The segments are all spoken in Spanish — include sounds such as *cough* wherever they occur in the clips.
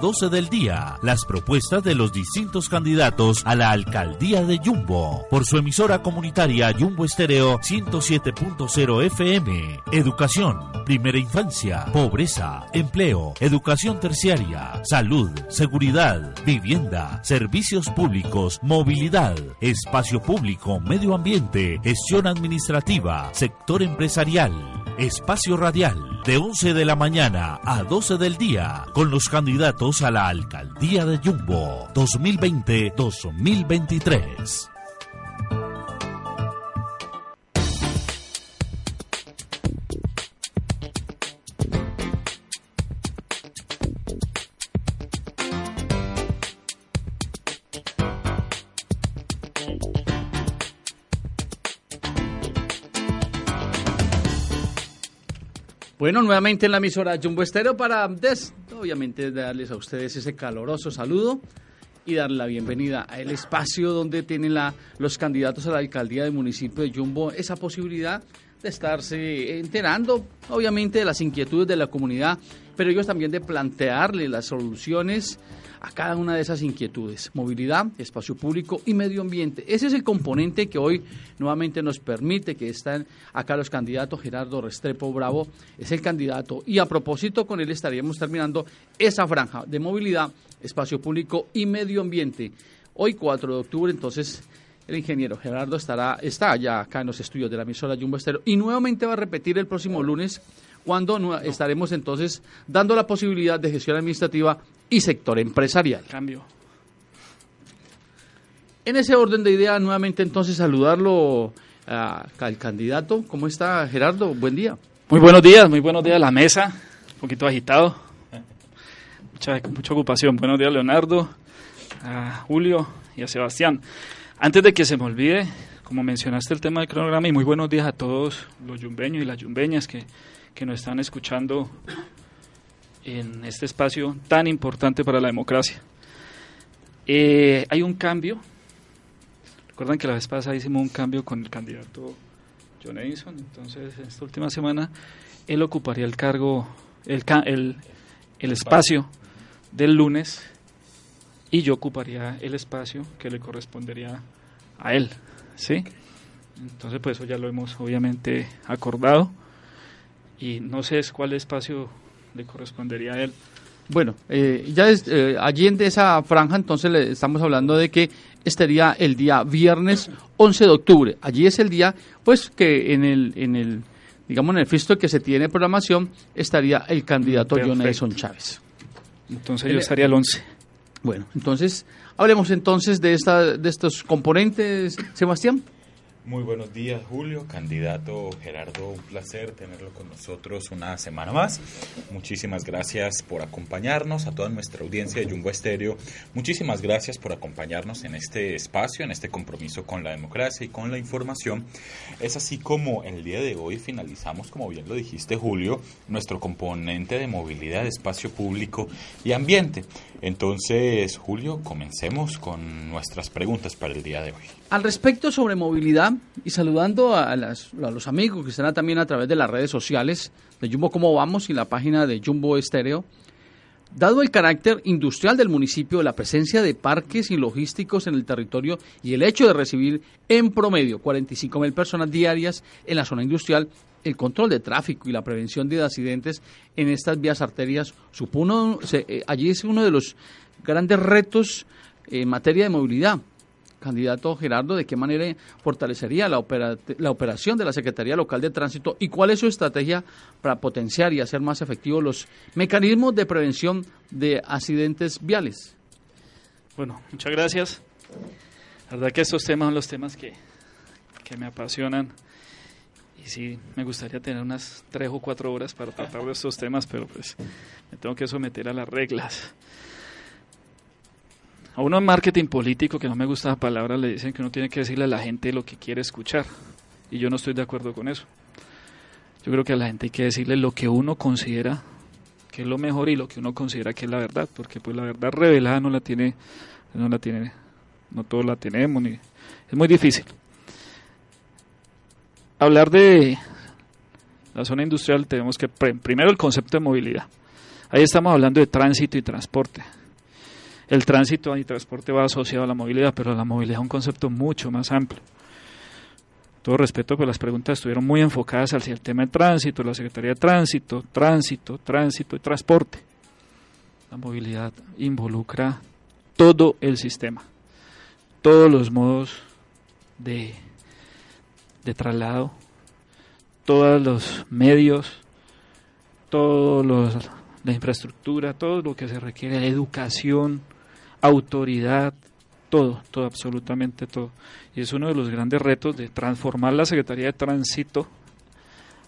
12 del día las propuestas de los distintos candidatos a la alcaldía de Jumbo por su emisora comunitaria Jumbo Estéreo 107.0 FM. Educación, primera infancia, pobreza, empleo, educación terciaria, salud, seguridad, vivienda, servicios públicos, movilidad, espacio público, medio ambiente, gestión administrativa, sector empresarial, espacio radial, de 11 de la mañana a 12 del día, con los candidatos a la alcaldía de Jumbo 2020-2023. Bueno, nuevamente en la emisora Jumbo Estéreo para, des, obviamente, darles a ustedes ese caloroso saludo y darle la bienvenida a el espacio donde tienen la, los candidatos a la alcaldía del municipio de Jumbo esa posibilidad de estarse enterando, obviamente, de las inquietudes de la comunidad, pero ellos también de plantearle las soluciones a cada una de esas inquietudes. Movilidad, espacio público y medio ambiente. Ese es el componente que hoy nuevamente nos permite que están acá los candidatos. Gerardo Restrepo Bravo es el candidato y a propósito con él estaríamos terminando esa franja de movilidad, espacio público y medio ambiente. Hoy 4 de octubre, entonces el ingeniero Gerardo estará está ya acá en los estudios de la emisora Jumbo Estero y nuevamente va a repetir el próximo lunes cuando estaremos entonces dando la posibilidad de gestión administrativa y sector empresarial. Cambio. En ese orden de idea, nuevamente entonces saludarlo al candidato. ¿Cómo está Gerardo? Buen día. Muy buenos días, muy buenos días a la mesa. Un poquito agitado. Mucha, mucha ocupación. Buenos días, Leonardo, a Julio y a Sebastián. Antes de que se me olvide, como mencionaste el tema del cronograma, y muy buenos días a todos los yumbeños y las yumbeñas que, que nos están escuchando en este espacio tan importante para la democracia. Eh, hay un cambio. Recuerdan que la vez pasada hicimos un cambio con el candidato John Edison. Entonces, esta última semana, él ocuparía el cargo, el, el, el espacio del lunes y yo ocuparía el espacio que le correspondería a él. ¿Sí? Entonces, pues eso ya lo hemos obviamente acordado y no sé cuál espacio le correspondería a él. Bueno, eh, ya es, eh, allí en esa franja entonces le estamos hablando de que estaría el día viernes 11 de octubre. Allí es el día, pues que en el, en el digamos en el fisto que se tiene programación estaría el candidato John Edison Chávez. Entonces yo estaría el 11. Bueno, entonces hablemos entonces de esta de estos componentes, Sebastián. Muy buenos días, Julio. Candidato Gerardo, un placer tenerlo con nosotros una semana más. Muchísimas gracias por acompañarnos, a toda nuestra audiencia de Jumbo Estéreo. Muchísimas gracias por acompañarnos en este espacio, en este compromiso con la democracia y con la información. Es así como el día de hoy finalizamos, como bien lo dijiste, Julio, nuestro componente de movilidad, espacio público y ambiente. Entonces, Julio, comencemos con nuestras preguntas para el día de hoy. Al respecto sobre movilidad y saludando a, los amigos que están también a través de las redes sociales de Jumbo Cómo Vamos y la página de Jumbo Estéreo, dado el carácter industrial del municipio, la presencia de parques y logísticos en el territorio y el hecho de recibir en promedio 45 mil personas diarias en la zona industrial, el control de tráfico y la prevención de accidentes en estas vías arterias supone, eh, allí es uno de los grandes retos en materia de movilidad candidato Gerardo, de qué manera fortalecería la, la operación de la Secretaría Local de Tránsito y cuál es su estrategia para potenciar y hacer más efectivos los mecanismos de prevención de accidentes viales. Bueno, muchas gracias. La verdad que estos temas son los temas que, que me apasionan y sí, me gustaría tener unas tres o cuatro horas para tratar de estos temas, pero pues me tengo que someter a las reglas. A uno en marketing político, que no me gusta la palabra, le dicen que uno tiene que decirle a la gente lo que quiere escuchar. Y yo no estoy de acuerdo con eso. Yo creo que a la gente hay que decirle lo que uno considera que es lo mejor y lo que uno considera que es la verdad, porque pues la verdad revelada no la tiene, no la tiene, no todos la tenemos, ni, es muy difícil. Hablar de la zona industrial tenemos que primero el concepto de movilidad. Ahí estamos hablando de tránsito y transporte. El tránsito y transporte va asociado a la movilidad, pero la movilidad es un concepto mucho más amplio. Todo respeto, pues las preguntas estuvieron muy enfocadas hacia el tema de tránsito, la Secretaría de Tránsito, tránsito, tránsito y transporte. La movilidad involucra todo el sistema, todos los modos de, de traslado, todos los medios, todos la infraestructura, todo lo que se requiere, educación, autoridad, todo, todo, absolutamente todo. Y es uno de los grandes retos de transformar la Secretaría de Tránsito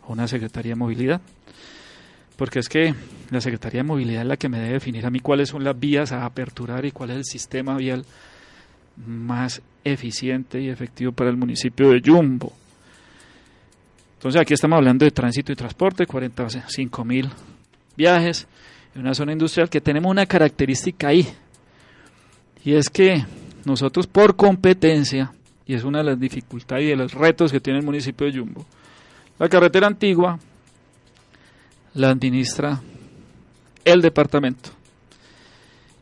a una Secretaría de Movilidad. Porque es que la Secretaría de Movilidad es la que me debe definir a mí cuáles son las vías a aperturar y cuál es el sistema vial más eficiente y efectivo para el municipio de Yumbo. Entonces aquí estamos hablando de tránsito y transporte, 45 mil viajes en una zona industrial que tenemos una característica ahí. Y es que nosotros por competencia, y es una de las dificultades y de los retos que tiene el municipio de Yumbo, la carretera antigua la administra el departamento.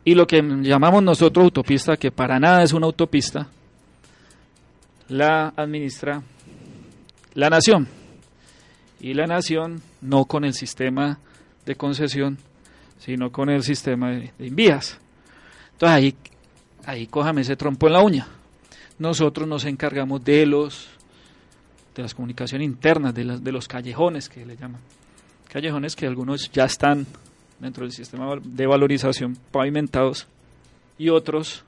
Y lo que llamamos nosotros autopista, que para nada es una autopista, la administra la nación. Y la nación no con el sistema de concesión, sino con el sistema de, envías. Entonces ahí ahí cójame ese trompo en la uña. Nosotros nos encargamos de los de las comunicaciones internas, de, las, de los callejones que le llaman. Callejones que algunos ya están dentro del sistema de valorización pavimentados y otros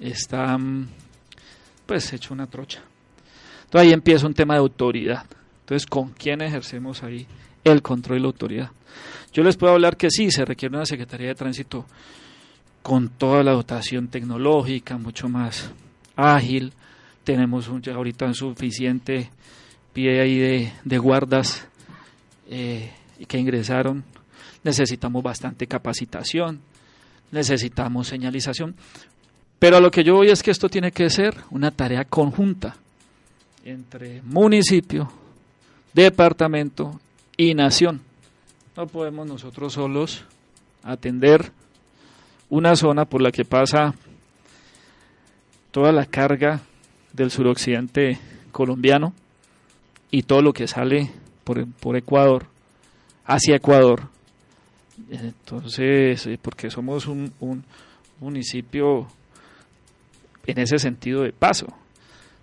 están pues hecho una trocha. Entonces ahí empieza un tema de autoridad. Entonces, ¿con quién ejercemos ahí el control y la autoridad? Yo les puedo hablar que sí, se requiere una Secretaría de Tránsito con toda la dotación tecnológica, mucho más ágil. Tenemos un, ya ahorita un suficiente pie ahí de, guardas eh, que ingresaron. Necesitamos bastante capacitación, necesitamos señalización. Pero a lo que yo voy es que esto tiene que ser una tarea conjunta entre municipio, departamento y nación. No podemos nosotros solos atender una zona por la que pasa toda la carga del suroccidente colombiano y todo lo que sale por, por Ecuador, hacia Ecuador. Entonces, eh, porque somos un, un municipio en ese sentido de paso.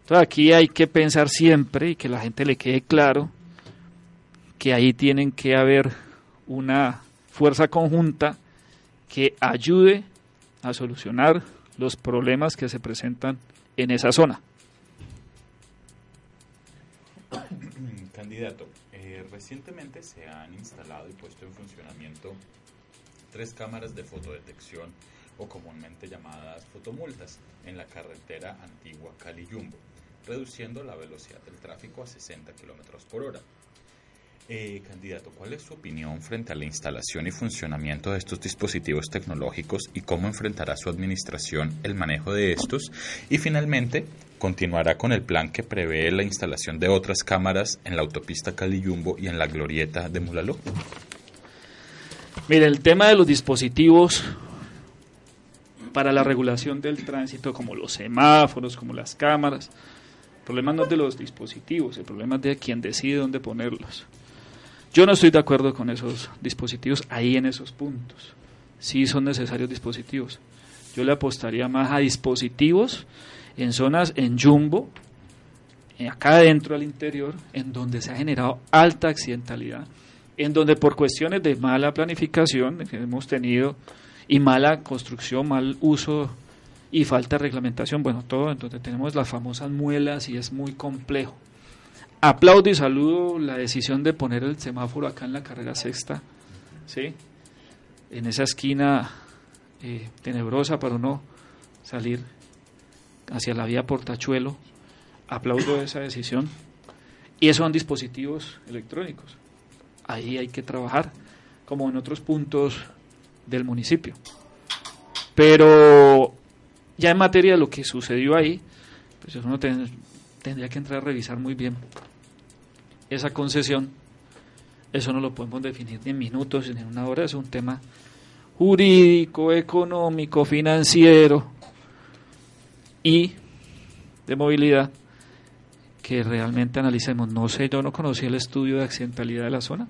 Entonces aquí hay que pensar siempre y que la gente le quede claro que ahí tienen que haber una fuerza conjunta que ayude a solucionar los problemas que se presentan en esa zona. *coughs* Candidato, eh, recientemente se han instalado y puesto en funcionamiento tres cámaras de fotodetección o comúnmente llamadas fotomultas en la carretera antigua Cali-Yumbo, reduciendo la velocidad del tráfico a 60 kilómetros por hora. Eh, candidato, ¿cuál es su opinión frente a la instalación y funcionamiento de estos dispositivos tecnológicos y cómo enfrentará su administración el manejo de estos? Y finalmente, ¿continuará con el plan que prevé la instalación de otras cámaras en la autopista Cali-Yumbo y en la glorieta de Mulaló? Mire, el tema de los dispositivos para la regulación del tránsito, como los semáforos, como las cámaras, problema no es de los dispositivos, el problema es de quien decide dónde ponerlos. Yo no estoy de acuerdo con esos dispositivos ahí en esos puntos. Sí son necesarios dispositivos. Yo le apostaría más a dispositivos en zonas en jumbo, eh, acá adentro al interior, en donde se ha generado alta accidentalidad, en donde por cuestiones de mala planificación que hemos tenido y mala construcción, mal uso y falta reglamentación, bueno, todo, entonces tenemos las famosas muelas y es muy complejo. Aplaudo y saludo la decisión de poner el semáforo acá en la carrera sexta, ¿sí? En esa esquina eh, tenebrosa para no salir hacia la vía Portachuelo. Aplaudo esa decisión. Y son dispositivos electrónicos. Ahí hay que trabajar, como en otros puntos del municipio. Pero ya en materia de lo que sucedió ahí, pues uno tendría que entrar a revisar muy bien esa concesión eso no lo podemos definir ni en minutos ni en una hora, es un tema jurídico, económico, financiero y de movilidad que realmente analicemos. No sé, yo no conocí el estudio de accidentalidad de la zona.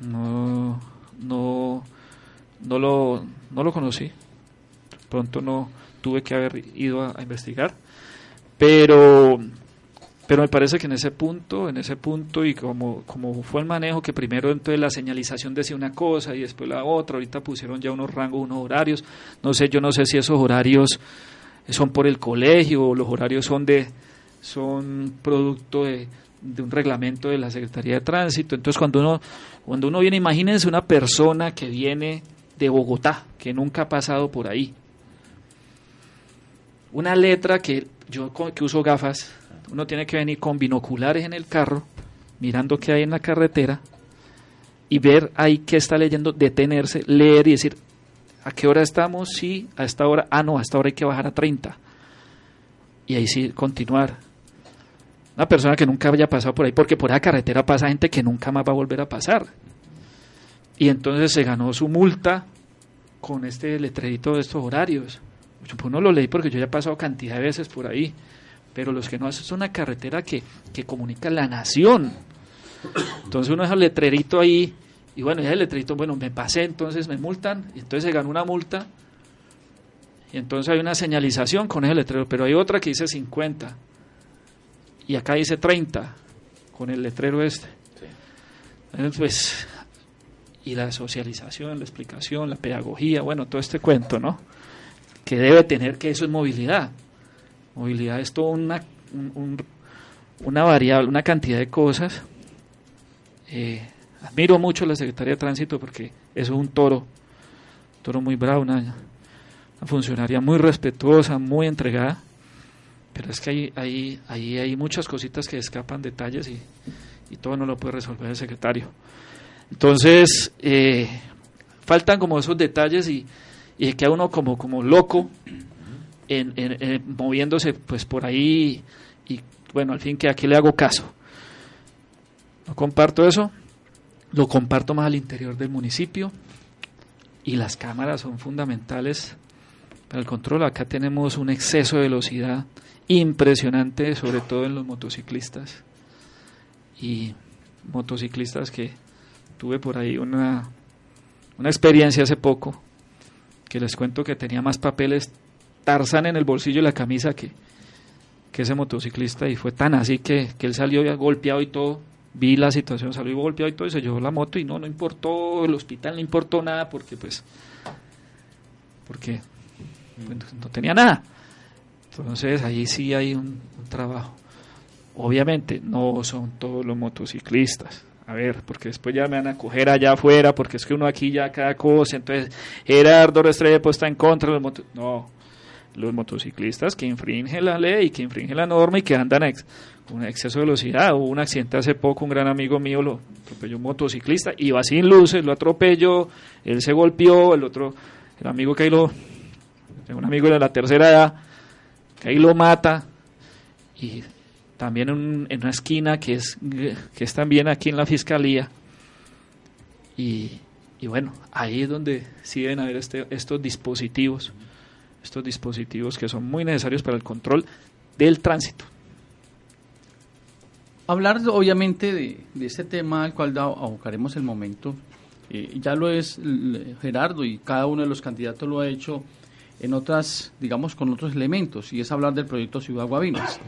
No, no, no lo, no lo conocí. Pronto no tuve que haber ido a, investigar. Pero pero me parece que en ese punto, en ese punto y como, como fue el manejo, que primero entonces la señalización decía una cosa y después la otra, ahorita pusieron ya unos rangos, unos horarios, no sé, yo no sé si esos horarios son por el colegio o los horarios son de son producto de, de un reglamento de la Secretaría de Tránsito. Entonces cuando uno, cuando uno viene, imagínense una persona que viene de Bogotá, que nunca ha pasado por ahí. Una letra que yo que uso gafas, uno tiene que venir con binoculares en el carro, mirando qué hay en la carretera y ver ahí qué está leyendo, detenerse, leer y decir, ¿a qué hora estamos? Sí, a esta hora, ah, no, a esta hora hay que bajar a 30. Y ahí sí, continuar. Una persona que nunca haya pasado por ahí, porque por esa carretera pasa gente que nunca más va a volver a pasar. Y entonces se ganó su multa con este letrerito de estos horarios. Yo pues no lo leí porque yo ya he pasado cantidad de veces por ahí pero los que no hacen es una carretera que, que comunica la nación. Entonces uno deja el letrerito ahí y bueno, ya el letrerito, bueno, me pasé, entonces me multan y entonces se ganó una multa y entonces hay una señalización con ese letrero, pero hay otra que dice 50 y acá dice 30 con el letrero este. Entonces, pues, y la socialización, la explicación, la pedagogía, bueno, todo este cuento, ¿no? Que debe tener que eso es movilidad. Movilidad es toda una, una variable, una cantidad de cosas. Eh, admiro mucho a la Secretaría de Tránsito porque eso es un toro, toro muy bravo, una, funcionaria muy respetuosa, muy entregada. Pero es que ahí hay, hay, hay muchas cositas que escapan detalles y, y todo no lo puede resolver el secretario. Entonces, eh, faltan como esos detalles y, y que a uno como, como loco en, moviéndose pues por ahí y bueno, al fin que aquí le hago caso. No comparto eso, lo comparto más al interior del municipio y las cámaras son fundamentales para el control. Acá tenemos un exceso de velocidad impresionante, sobre todo en los motociclistas y motociclistas que tuve por ahí una, una experiencia hace poco que les cuento que tenía más papeles Tarzán en el bolsillo de la camisa que, que ese motociclista y fue tan así que, que él salió golpeado y todo. Vi la situación, salió golpeado y todo y se llevó la moto y no, no importó, el hospital no importó nada porque pues, porque pues, no tenía nada. Entonces ahí sí hay un trabajo. Obviamente no son todos los motociclistas, a ver, porque después ya me van a coger allá afuera, porque es que uno aquí ya cada cosa, entonces Gerardo Restrepo está en contra de los motociclistas. No, los motociclistas que infringen la ley, que infringen la norma y que andan con exceso de velocidad. Hubo un accidente hace poco, un gran amigo mío lo atropelló un motociclista, iba sin luces, lo atropelló, él se golpeó, el otro, el amigo que ahí lo, un amigo de la tercera edad, que ahí lo mata, y también en, una esquina que es, que es también aquí en la fiscalía. Y, y bueno, ahí es donde sí deben haber este, estos dispositivos estos dispositivos que son muy necesarios para el control del tránsito. Hablar obviamente de, este tema al cual abocaremos el momento, eh, ya lo es Gerardo y cada uno de los candidatos lo ha hecho en otras, digamos, con otros elementos, y es hablar del proyecto Ciudad Guavinas,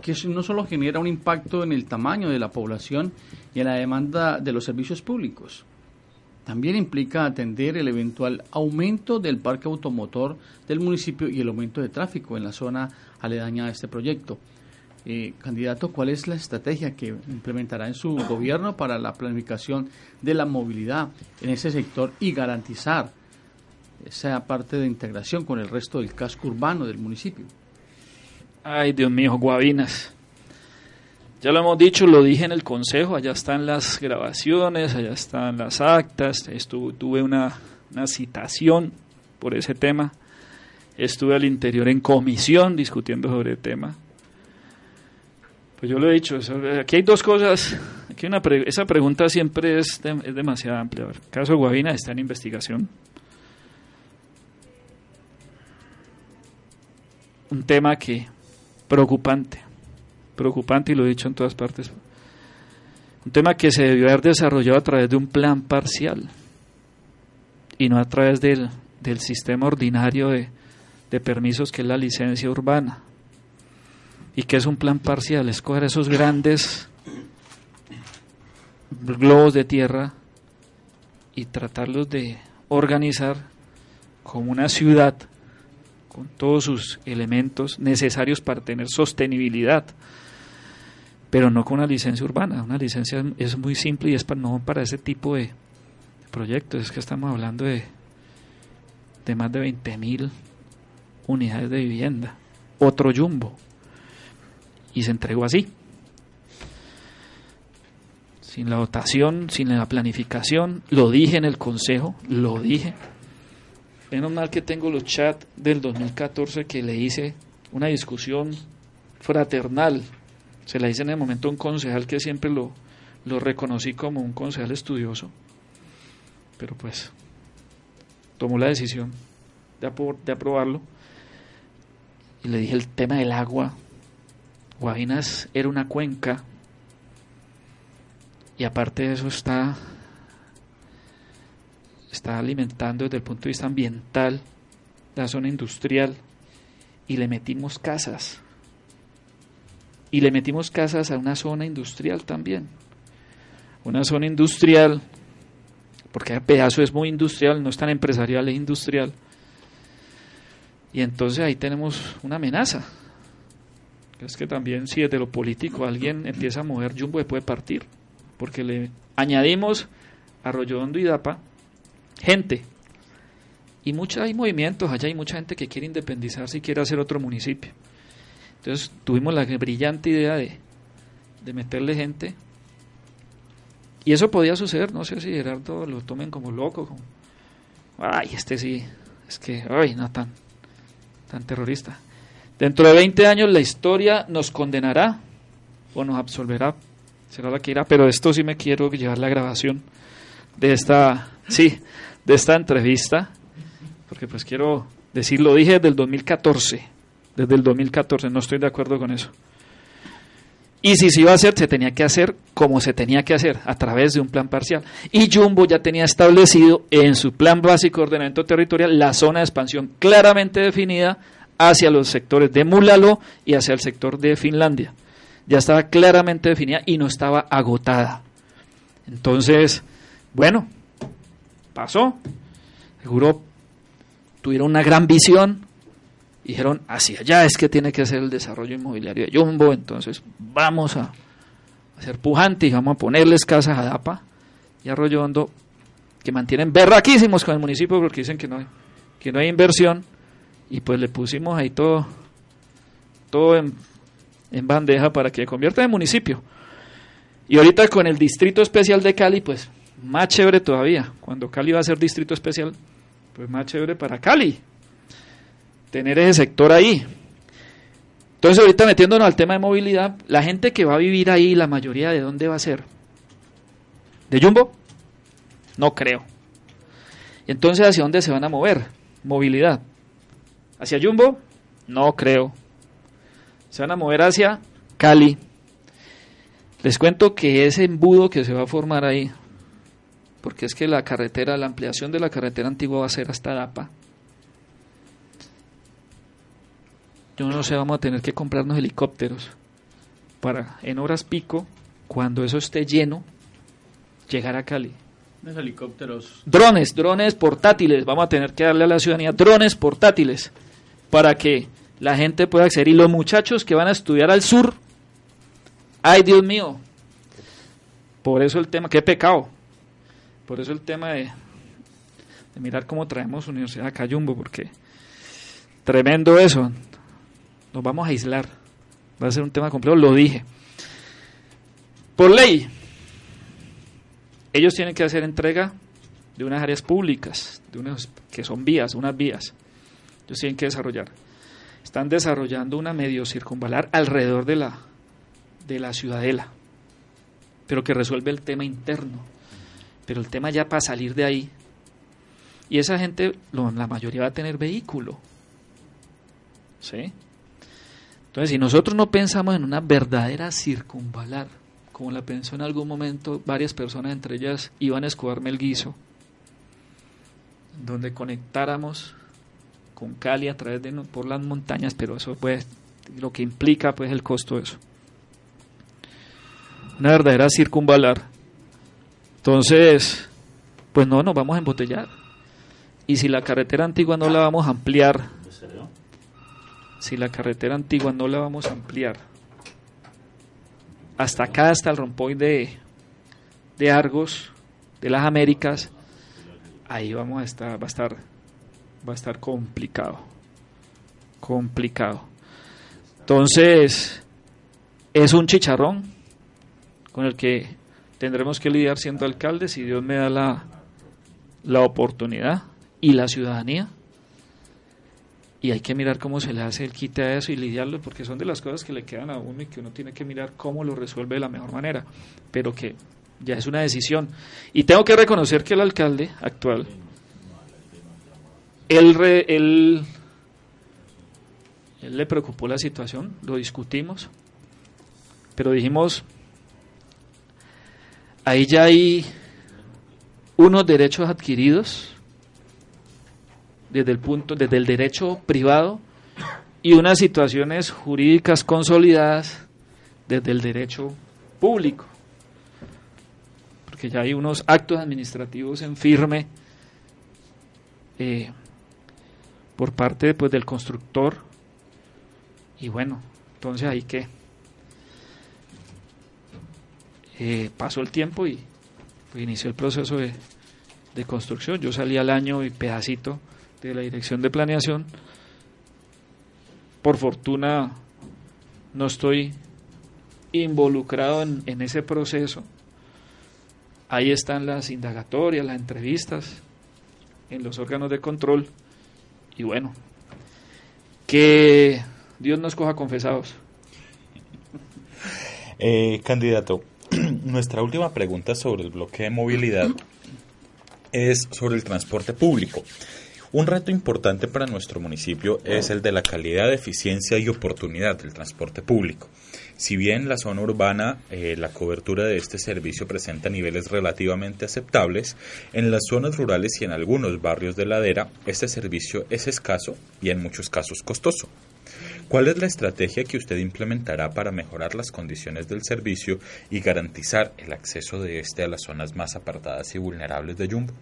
que no solo genera un impacto en el tamaño de la población y en la demanda de los servicios públicos, también implica atender el eventual aumento del parque automotor del municipio y el aumento de tráfico en la zona aledaña a este proyecto. Eh, candidato, ¿cuál es la estrategia que implementará en su gobierno para la planificación de la movilidad en ese sector y garantizar esa parte de integración con el resto del casco urbano del municipio? Ay, Dios mío, Guavinas. Ya lo hemos dicho, lo dije en el consejo, allá están las grabaciones, allá están las actas, estuve, tuve una, citación por ese tema, estuve al interior en comisión discutiendo sobre el tema. Pues yo lo he dicho, aquí hay dos cosas, Aquí una esa pregunta siempre es, es demasiado amplia. El caso de está en investigación. Un tema que preocupante, preocupante y lo he dicho en todas partes. Un tema que se debió haber desarrollado a través de un plan parcial y no a través del, del sistema ordinario de, de permisos que es la licencia urbana. ¿Y que es un plan parcial? Escoger esos grandes globos de tierra y tratarlos de organizar como una ciudad con todos sus elementos necesarios para tener sostenibilidad, pero no con una licencia urbana. Una licencia es muy simple y es para, no para ese tipo de proyectos. Es que estamos hablando de, de más de 20.000 unidades de vivienda. Otro jumbo. Y se entregó así sin la votación, sin la planificación. Lo dije en el Consejo, lo dije. Menos mal que tengo los chats del 2014 que le hice una discusión fraternal. Se la hice en el momento a un concejal que siempre lo, lo reconocí como un concejal estudioso. Pero pues tomó la decisión de, de aprobarlo. Y le dije el tema del agua. Guajinas era una cuenca y aparte de eso está, está alimentando desde el punto de vista ambiental la zona industrial y le metimos casas. Y le metimos casas a una zona industrial también. Una zona industrial, porque el pedazo es muy industrial, no es tan empresarial, es industrial. Y entonces ahí tenemos una amenaza. Es que también si desde lo político alguien empieza a mover Jumbo puede partir porque le añadimos Arroyo Hondo y Dapa gente. Y mucha, hay movimientos, allá hay mucha gente que quiere independizarse y quiere hacer otro municipio. Entonces tuvimos la brillante idea de, de meterle gente. Y eso podía suceder, no sé si Gerardo lo tomen como loco, como, ay, este sí, es que, ay, no tan, tan terrorista. Dentro de 20 años la historia nos condenará o nos absolverá será la que irá, pero esto sí me quiero llevar la grabación de esta, sí, de esta entrevista, porque pues quiero decir, lo dije desde el 2014, desde el 2014, no estoy de acuerdo con eso. Y si se iba a hacer, se tenía que hacer como se tenía que hacer, a través de un plan parcial. Y Jumbo ya tenía establecido en su plan básico de ordenamiento territorial la zona de expansión claramente definida hacia los sectores de Mulalo y hacia el sector de Finlandia ya estaba claramente definida y no estaba agotada. Entonces, bueno, pasó. Seguro tuvieron una gran visión. Dijeron, hacia allá es que tiene que ser el desarrollo inmobiliario de Jumbo. Entonces, vamos a, ser pujantes y vamos a ponerles casas a DAPA y Arroyo Hondo, que mantienen berraquísimos con el municipio porque dicen que no hay, que no hay inversión. Y pues le pusimos ahí todo, todo en en bandeja para que convierta en municipio. Y ahorita con el Distrito Especial de Cali, pues más chévere todavía. Cuando Cali va a ser Distrito Especial, pues más chévere para Cali. Tener ese sector ahí. Entonces ahorita metiéndonos al tema de movilidad, la gente que va a vivir ahí, la mayoría de dónde va a ser? ¿De Jumbo? No creo. Entonces, ¿hacia dónde se van a mover? Movilidad. ¿Hacia Jumbo? No creo se van a mover hacia Cali. Les cuento que ese embudo que se va a formar ahí, porque es que la carretera, la ampliación de la carretera antigua va a ser hasta Dapa. Yo no sé, vamos a tener que comprarnos helicópteros para en horas pico, cuando eso esté lleno, llegar a Cali. helicópteros. Drones, drones portátiles. Vamos a tener que darle a la ciudadanía drones portátiles para que la gente puede acceder. Y los muchachos que van a estudiar al sur, ay Dios mío, por eso el tema, qué pecado, por eso el tema de, mirar cómo traemos Universidad a Cayumbo, porque tremendo eso, nos vamos a aislar, va a ser un tema complejo, lo dije. Por ley, ellos tienen que hacer entrega de unas áreas públicas, de unas que son vías, unas vías. Ellos tienen que desarrollar están desarrollando una medio circunvalar alrededor de la, de la ciudadela. pero que resuelve el tema interno. Pero el tema ya para salir de ahí. Y esa gente, la mayoría va a tener vehículo. ¿Sí? Entonces, si nosotros no pensamos en una verdadera circunvalar, como la pensó en algún momento varias personas, entre ellas Iván Escobar Melguizo, donde conectáramos con Cali a través de por las montañas, pero eso pues lo que implica pues el costo de eso. Una verdadera circunvalar. Entonces, pues no, nos vamos a embotellar. Y si la carretera antigua no la vamos a ampliar, si la carretera antigua no la vamos a ampliar, hasta acá, hasta el rompoy de, de Argos, de las Américas, ahí vamos a estar, va a estar, va a estar complicado, complicado. Entonces, es un chicharrón con el que tendremos que lidiar siendo alcalde si Dios me da la, la oportunidad y la ciudadanía y hay que mirar cómo se le hace el quite a eso y lidiarlo, porque son de las cosas que le quedan a uno y que uno tiene que mirar cómo lo resuelve de la mejor manera, pero que ya es una decisión. Y tengo que reconocer que el alcalde actual, él, él, él le preocupó la situación, lo discutimos, pero dijimos, ahí ya hay unos derechos adquiridos desde el punto, desde el derecho privado y unas situaciones jurídicas consolidadas desde el derecho público. Porque ya hay unos actos administrativos en firme eh, por parte pues, del constructor. Y bueno, entonces ahí que eh, pasó el tiempo y pues, inició el proceso de, construcción. Yo salí al año y pedacito de la Dirección de Planeación. Por fortuna no estoy involucrado en, en ese proceso. Ahí están las indagatorias, las entrevistas en los órganos de control. Y bueno, que Dios nos coja confesados. Eh, candidato, *clears throat* nuestra última pregunta sobre el bloque de movilidad es sobre el transporte público. Un reto importante para nuestro municipio es el de la calidad, eficiencia y oportunidad del transporte público. Si bien la zona urbana, eh, la cobertura de este servicio presenta niveles relativamente aceptables, en las zonas rurales y en algunos barrios de ladera, este servicio es escaso y en muchos casos costoso. ¿Cuál es la estrategia que usted implementará para mejorar las condiciones del servicio y garantizar el acceso de este a las zonas más apartadas y vulnerables de Jumbo?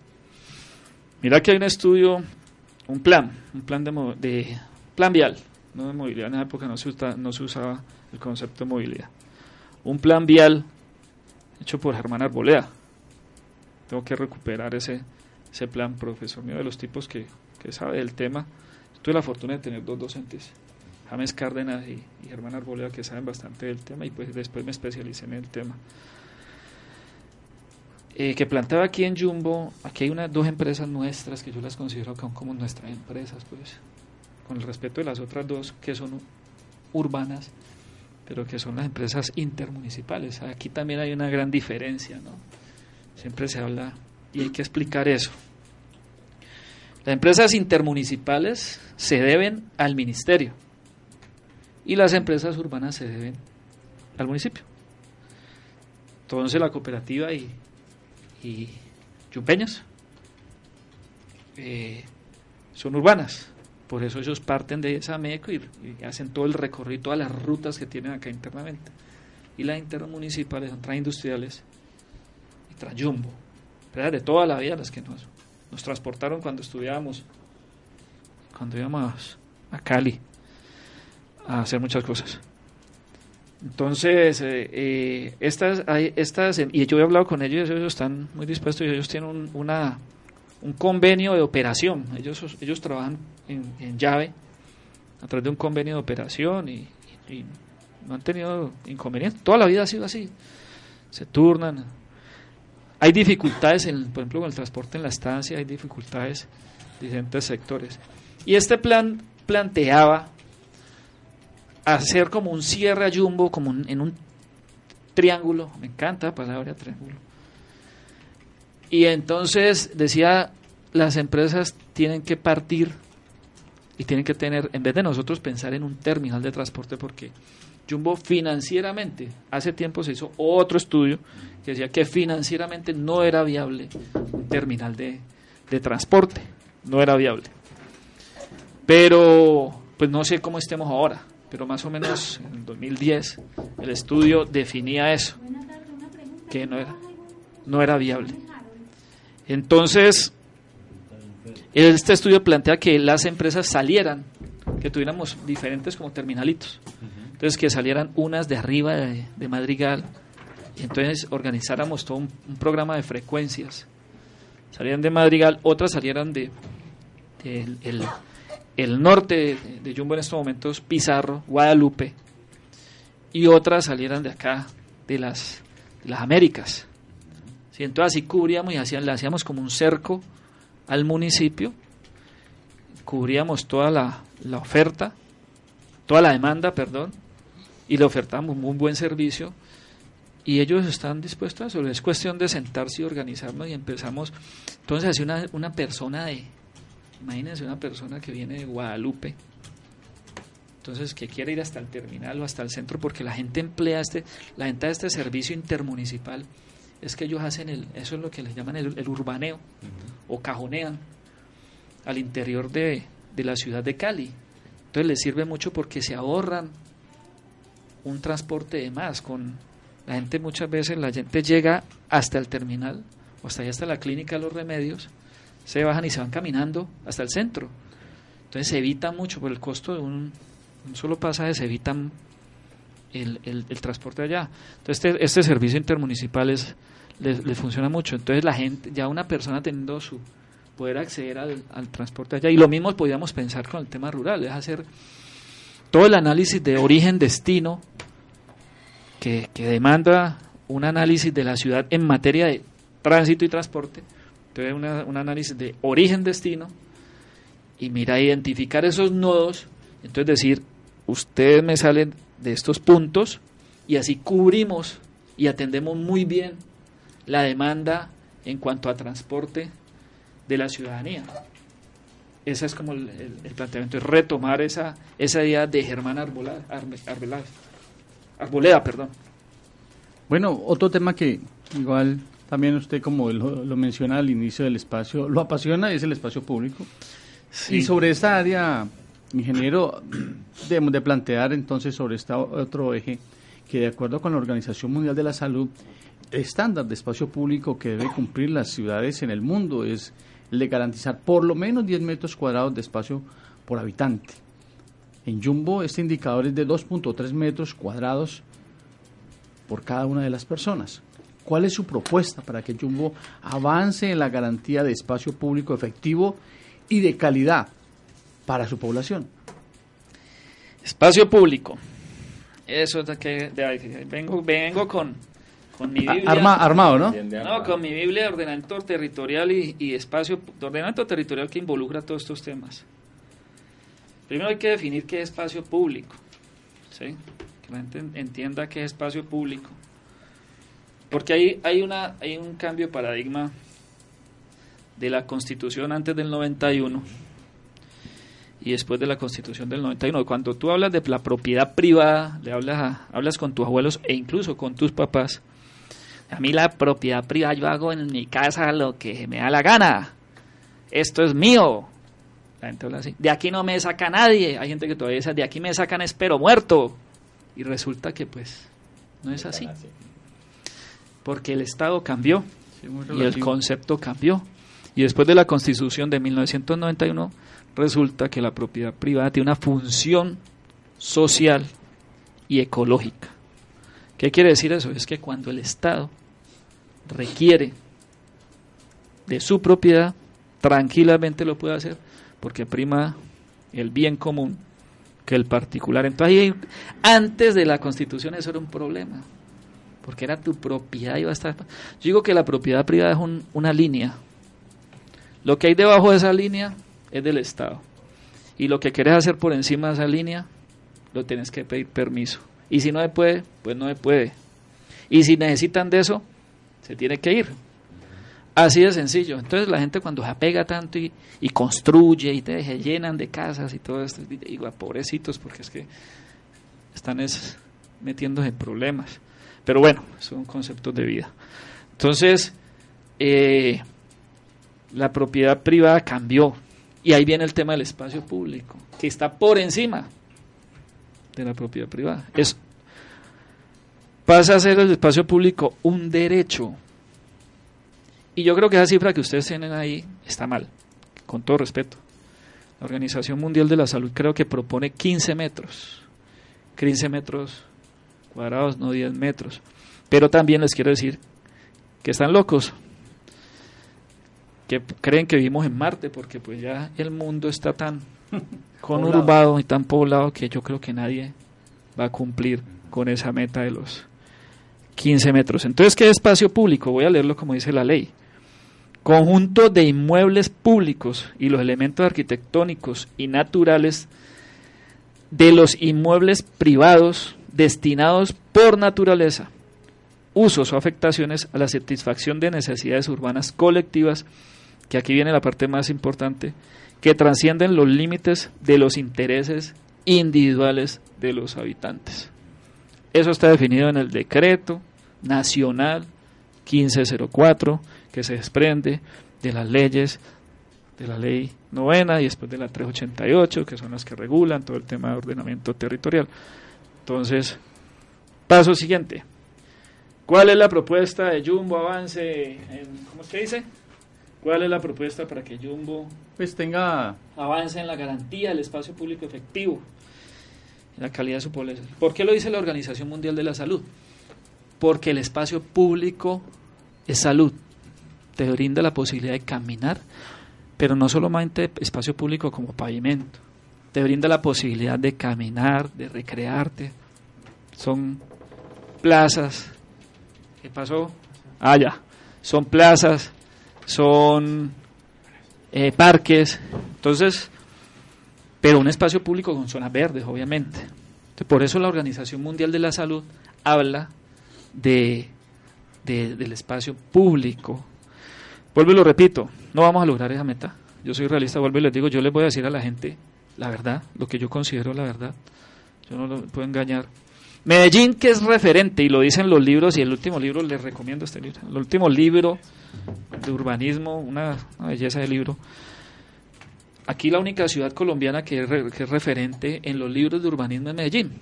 Mira que hay un estudio, un plan, un plan de, de plan vial, no de movilidad. En esa época no se, no se usaba el concepto de movilidad. Un plan vial hecho por Germán Arboleda. Tengo que recuperar ese, ese plan, profesor mío, de los tipos que, que sabe del tema. Tuve la fortuna de tener dos docentes, James Cárdenas y, y Germán Arboleda, que saben bastante del tema y pues después me especialicé en el tema. Eh, que planteaba aquí en Jumbo, aquí hay unas dos empresas nuestras que yo las considero como nuestras empresas, pues, con el respeto de las otras dos que son urbanas, pero que son las empresas intermunicipales. Aquí también hay una gran diferencia, ¿no? Siempre se habla y hay que explicar eso. Las empresas intermunicipales se deben al ministerio y las empresas urbanas se deben al municipio. Entonces la cooperativa y y yumpeños eh, son urbanas. Por eso ellos parten de esa MECO y, hacen todo el recorrido, todas las rutas que tienen acá internamente. Y las intermunicipales son transindustriales y transjumbo. De toda la vida las que nos, nos transportaron cuando estudiábamos, cuando íbamos a Cali a hacer muchas cosas. Entonces, eh, eh, estas, hay, estas, y yo he hablado con ellos, ellos están muy dispuestos y ellos tienen un, una, un convenio de operación. Ellos, ellos trabajan en, llave a través de un convenio de operación y, no han tenido inconvenientes. Toda la vida ha sido así. Se turnan. Hay dificultades, en, por ejemplo, con el transporte en la estancia, hay dificultades en diferentes sectores. Y este plan planteaba hacer como un cierre a Jumbo, como en un triángulo, me encanta la palabra triángulo. Y entonces decía, las empresas tienen que partir y tienen que tener, en vez de nosotros pensar en un terminal de transporte, porque Jumbo financieramente, hace tiempo se hizo otro estudio que decía que financieramente no era viable un terminal de, de transporte, no era viable. Pero, pues no sé cómo estemos ahora, pero más o menos en 2010 el estudio definía eso, que no era, no era viable. Entonces, este estudio plantea que las empresas salieran, que tuviéramos diferentes como terminalitos. Entonces, que salieran unas de arriba de, Madrigal y entonces organizáramos todo un, programa de frecuencias. Salieran de Madrigal, otras salieran de, el, norte de, Jumbo en estos momentos, Pizarro, Guadalupe, y otras salieran de acá, de las, las Américas. ¿Sí? Entonces así cubríamos y hacían, le hacíamos como un cerco al municipio, cubríamos toda la, la oferta, toda la demanda, perdón, y le ofertamos un buen servicio y ellos están dispuestos a eso. Es cuestión de sentarse y organizarnos y empezamos. Entonces, así una, una persona de, imagínense una persona que viene de Guadalupe, entonces que quiere ir hasta el terminal o hasta el centro porque la gente emplea este, la gente de este servicio intermunicipal es que ellos hacen el, eso es lo que les llaman el, urbaneo o cajonean al interior de, de la ciudad de Cali. Entonces les sirve mucho porque se ahorran un transporte de más. Con la gente muchas veces la gente llega hasta el terminal o hasta allá hasta la clínica de los remedios, se bajan y se van caminando hasta el centro. Entonces se evita mucho por el costo de un, solo pasaje, se evitan el, el, transporte allá. Entonces este, este servicio intermunicipal es, le, funciona mucho. Entonces la gente, ya una persona teniendo su poder acceder al, al transporte allá. Y lo mismo podríamos pensar con el tema rural, es hacer todo el análisis de origen-destino que, demanda un análisis de la ciudad en materia de tránsito y transporte, un análisis de origen-destino y mira, identificar esos nodos, entonces decir, ustedes me salen de estos puntos y así cubrimos y atendemos muy bien la demanda en cuanto a transporte de la ciudadanía. Ese es como el, planteamiento, es retomar esa, esa idea de Germán Arboleda, Arboleda, perdón. Bueno, otro tema que igual también usted como lo, menciona al inicio del espacio, lo apasiona es el espacio público. Y sobre esta área, ingeniero, debemos de plantear entonces sobre este otro eje que de acuerdo con la Organización Mundial de la Salud, estándar de espacio público que debe cumplir las ciudades en el mundo es el de garantizar por lo menos 10 metros cuadrados de espacio por habitante. En Jumbo este indicador es de 2.3 metros cuadrados por cada una de las personas. ¿Cuál es su propuesta para que Jumbo avance en la garantía de espacio público efectivo y de calidad para su población? Espacio público. Eso es de que vengo, vengo con, con mi Biblia. armado, ¿no? No, con mi Biblia de ordenamiento territorial y, espacio, de ordenamiento territorial que involucra todos estos temas. Primero hay que definir qué es espacio público, ¿sí? que la gente entienda qué es espacio público. Porque hay, hay, una, hay un cambio de paradigma de la constitución antes del 91 y después de la constitución del 91. Cuando tú hablas de la propiedad privada, le hablas, hablas con tus abuelos e incluso con tus papás, a mí la propiedad privada yo hago en mi casa lo que me da la gana. Esto es mío. La gente habla así. De aquí no me saca nadie. Hay gente que todavía dice, de aquí me sacan espero muerto. Y resulta que pues no es así. Porque el Estado cambió y el concepto cambió. Y después de la Constitución de 1991 resulta que la propiedad privada tiene una función social y ecológica. ¿Qué quiere decir eso? Es que cuando el Estado requiere de su propiedad, tranquilamente lo puede hacer, porque prima el bien común que el particular. Entonces, antes de la Constitución eso era un problema, porque era tu propiedad. Iba a estar... Yo digo que la propiedad privada es una línea. Lo que hay debajo de esa línea es del Estado. Y lo que quieres hacer por encima de esa línea, lo tienes que pedir permiso. Y si no se puede, pues no se puede. Y si necesitan de eso, se tiene que ir. Así de sencillo. Entonces la gente cuando se apega tanto y, construye y te llenan de casas y todo esto, digo, pobrecitos, porque es que están metiéndose en problemas. Pero bueno, son conceptos de vida. Entonces, eh, la propiedad privada cambió. Y ahí viene el tema del espacio público, que está por encima de la propiedad privada. Es, pasa a ser el espacio público un derecho y yo creo que esa cifra que ustedes tienen ahí está mal, con todo respeto. La Organización Mundial de la Salud creo que propone 15 metros, 15 metros cuadrados, no 10 metros. Pero también les quiero decir que están locos, que creen que vivimos en Marte, porque pues ya el mundo está tan *laughs* conurbado y tan poblado que yo creo que nadie va a cumplir con esa meta de los 15 metros. Entonces, ¿qué espacio público? Voy a leerlo como dice la ley conjunto de inmuebles públicos y los elementos arquitectónicos y naturales de los inmuebles privados destinados por naturaleza, usos o afectaciones a la satisfacción de necesidades urbanas colectivas, que aquí viene la parte más importante, que trascienden los límites de los intereses individuales de los habitantes. Eso está definido en el decreto nacional 1504 que se desprende de las leyes de la ley novena y después de la 388, que son las que regulan todo el tema de ordenamiento territorial. Entonces, paso siguiente. ¿Cuál es la propuesta de Jumbo Avance? En, ¿Cómo es que dice? ¿Cuál es la propuesta para que Jumbo pues tenga avance en la garantía del espacio público efectivo, en la calidad de su población? ¿Por qué lo dice la Organización Mundial de la Salud? Porque el espacio público es salud, te brinda la posibilidad de caminar, pero no solamente espacio público como pavimento, te brinda la posibilidad de caminar, de recrearte. Son plazas. ¿Qué pasó? Ah, ya. Son plazas, son eh, parques. Entonces, pero un espacio público con zonas verdes, obviamente. por eso la Organización Mundial de la Salud habla de, del espacio público Vuelvo y lo repito, no vamos a lograr esa meta. Yo soy realista, vuelvo y les digo, yo les voy a decir a la gente la verdad, lo que yo considero la verdad. Yo no lo puedo engañar. Medellín, que es referente, y lo dicen los libros, y el último libro, les recomiendo este libro, el último libro de urbanismo, una, belleza de libro. Aquí la única ciudad colombiana que es, que es referente en los libros de urbanismo es Medellín.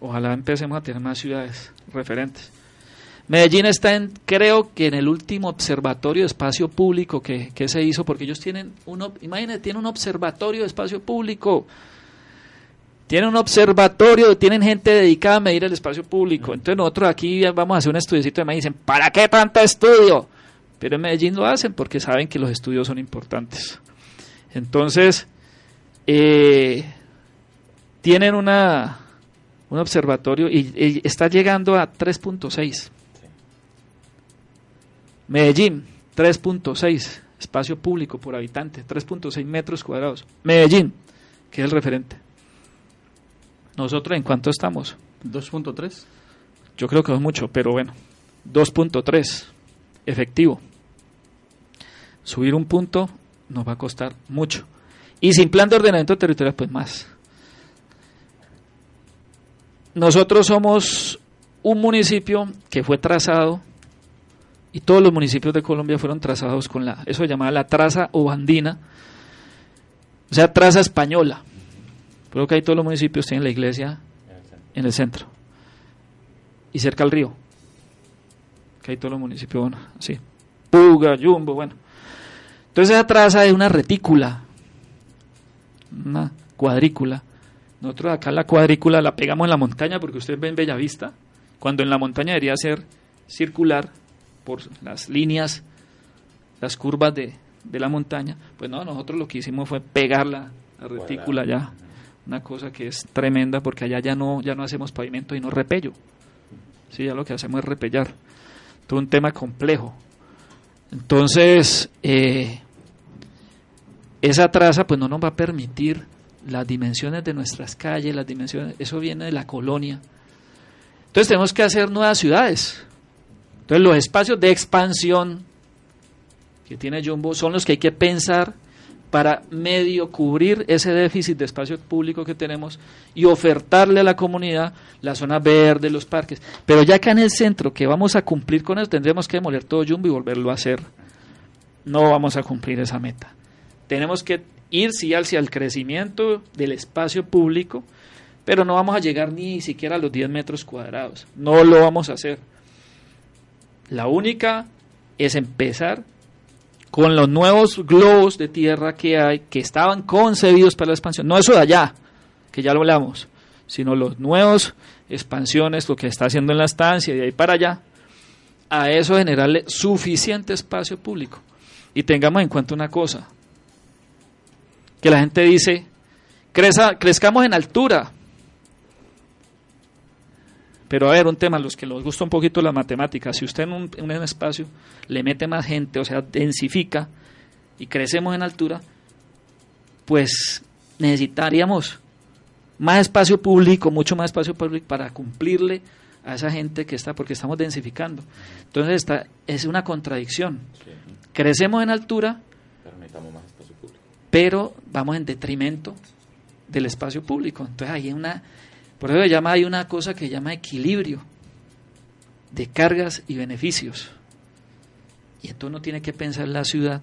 Ojalá empecemos a tener más ciudades referentes. Medellín está en, creo que en el último observatorio de espacio público que, se hizo, porque ellos tienen un, imagínate, tienen un observatorio de espacio público. Tienen un observatorio, tienen gente dedicada a medir el espacio público. Entonces nosotros aquí vamos a hacer un estudiocito y me dicen, ¿para qué tanto estudio? Pero en Medellín lo hacen porque saben que los estudios son importantes. Entonces, eh, tienen una, un observatorio y, y está llegando a 3.6. Medellín, 3.6 espacio público por habitante, 3.6 metros cuadrados. Medellín, que es el referente. Nosotros, ¿en cuánto estamos? 2.3. Yo creo que es mucho, pero bueno, 2.3 efectivo. Subir un punto nos va a costar mucho. Y sin plan de ordenamiento territorial, pues más. Nosotros somos un municipio que fue trazado y todos los municipios de Colombia fueron trazados con la, eso se llamaba la traza obandina, o sea, traza española. Creo que ahí todos los municipios tienen la iglesia en el centro y cerca al río. Que hay todos los municipios, bueno, así. Puga, Yumbo, bueno. Entonces esa traza es una retícula, una cuadrícula. Nosotros acá la cuadrícula la pegamos en la montaña porque ustedes ven Bellavista, cuando en la montaña debería ser circular, por las líneas, las curvas de, la montaña, pues no, nosotros lo que hicimos fue pegar la, retícula ya, una cosa que es tremenda porque allá ya no, ya no hacemos pavimento y no repello, sí, ya lo que hacemos es repellar, todo un tema complejo. Entonces, eh, esa traza pues no nos va a permitir las dimensiones de nuestras calles, las dimensiones, eso viene de la colonia. Entonces tenemos que hacer nuevas ciudades. Entonces los espacios de expansión que tiene Jumbo son los que hay que pensar para medio cubrir ese déficit de espacio público que tenemos y ofertarle a la comunidad la zona verde, los parques. Pero ya acá en el centro, que vamos a cumplir con eso, tendremos que demoler todo Jumbo y volverlo a hacer. No vamos a cumplir esa meta. Tenemos que ir sí hacia el crecimiento del espacio público, pero no vamos a llegar ni siquiera a los 10 metros cuadrados. No lo vamos a hacer. La única es empezar con los nuevos globos de tierra que hay, que estaban concebidos para la expansión. No eso de allá, que ya lo hablamos, sino los nuevos expansiones, lo que está haciendo en la estancia y de ahí para allá, a eso generarle suficiente espacio público. Y tengamos en cuenta una cosa, que la gente dice, crezcamos en altura, pero a ver, un tema, los que les gusta un poquito la matemática, si usted en un, en un, espacio le mete más gente, o sea, densifica y crecemos en altura, pues necesitaríamos más espacio público, mucho más espacio público para cumplirle a esa gente que está, porque estamos densificando. Entonces esta es una contradicción. Crecemos en altura, pero vamos en detrimento del espacio público. Entonces hay una por eso llama, hay una cosa que llama equilibrio de cargas y beneficios. Y entonces uno tiene que pensar la ciudad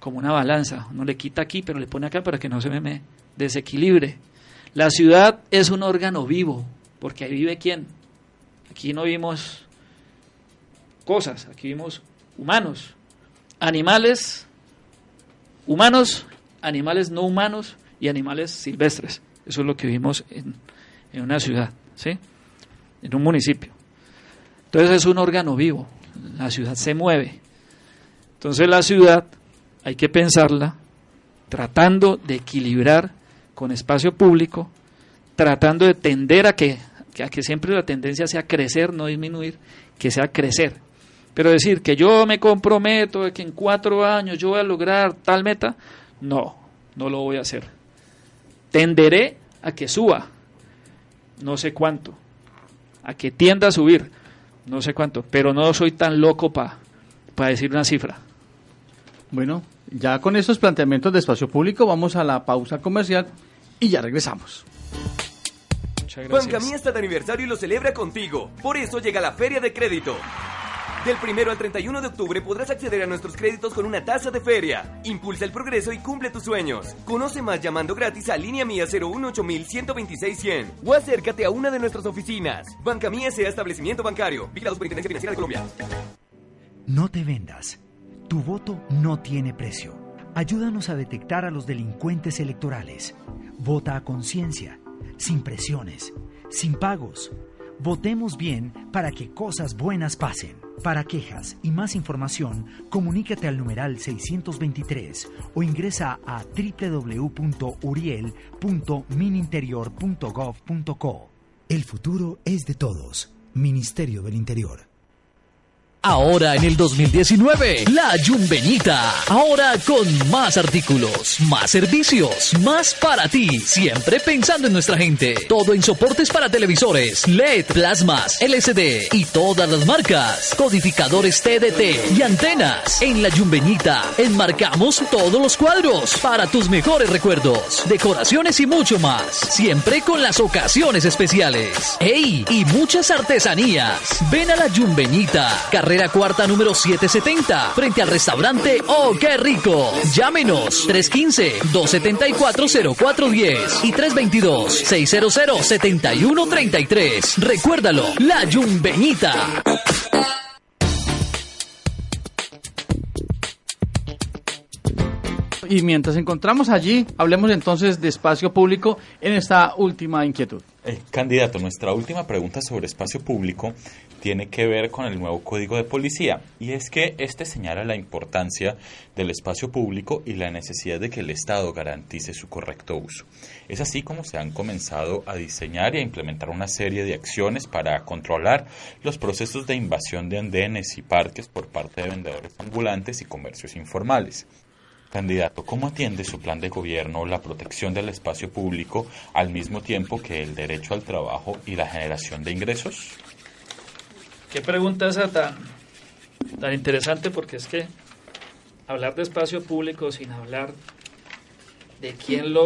como una balanza. Uno le quita aquí, pero le pone acá para que no se me desequilibre. La ciudad es un órgano vivo, porque ahí vive quién. Aquí no vimos cosas, aquí vimos humanos, animales, humanos, animales no humanos y animales silvestres. Eso es lo que vimos en, en una ciudad, ¿sí? En un municipio. Entonces es un órgano vivo, la ciudad se mueve. Entonces la ciudad hay que pensarla tratando de equilibrar con espacio público, tratando de tender a que, a que siempre la tendencia sea crecer, no disminuir, que sea crecer. Pero decir que yo me comprometo de que en cuatro años yo voy a lograr tal meta, no, no lo voy a hacer. Tenderé a que suba, no sé cuánto, a que tienda a subir, no sé cuánto, pero no soy tan loco para decir una cifra. Bueno, ya con estos planteamientos de espacio público vamos a la pausa comercial y ya regresamos. Juan Camí está de aniversario y lo celebra contigo. Por eso llega la Feria de Crédito. Del primero al 31 de octubre podrás acceder a nuestros créditos con una tasa de feria. Impulsa el progreso y cumple tus sueños. Conoce más llamando gratis a línea mía 018 o acércate a una de nuestras oficinas. Banca Mía sea establecimiento bancario. Vigilado Superintendencia Financiera de Colombia. No te vendas. Tu voto no tiene precio. Ayúdanos a detectar a los delincuentes electorales. Vota a conciencia, sin presiones, sin pagos. Votemos bien para que cosas buenas pasen. Para quejas y más información, comunícate al numeral 623 o ingresa a www.uriel.mininterior.gov.co. El futuro es de todos. Ministerio del Interior. Ahora en el 2019, la Jumbenita. Ahora con más artículos, más servicios, más para ti. Siempre pensando en nuestra gente. Todo en soportes para televisores, LED, plasmas, LCD y todas las marcas. Codificadores TDT y antenas. En la Jumbenita enmarcamos todos los cuadros para tus mejores recuerdos, decoraciones y mucho más. Siempre con las ocasiones especiales. ¡Ey! Y muchas artesanías. Ven a la Jumbenita. Carrera cuarta número 770, frente al restaurante Oh, qué rico. Llámenos 315-274-0410 y 322-600-7133. Recuérdalo, La Yumbeñita. Y mientras encontramos allí, hablemos entonces de espacio público en esta última inquietud. Eh, candidato, nuestra última pregunta sobre espacio público tiene que ver con el nuevo código de policía y es que este señala la importancia del espacio público y la necesidad de que el Estado garantice su correcto uso. Es así como se han comenzado a diseñar y a implementar una serie de acciones para controlar los procesos de invasión de andenes y parques por parte de vendedores ambulantes y comercios informales. Candidato, ¿cómo atiende su plan de gobierno la protección del espacio público al mismo tiempo que el derecho al trabajo y la generación de ingresos? Qué pregunta esa tan, tan interesante porque es que hablar de espacio público sin hablar de quién lo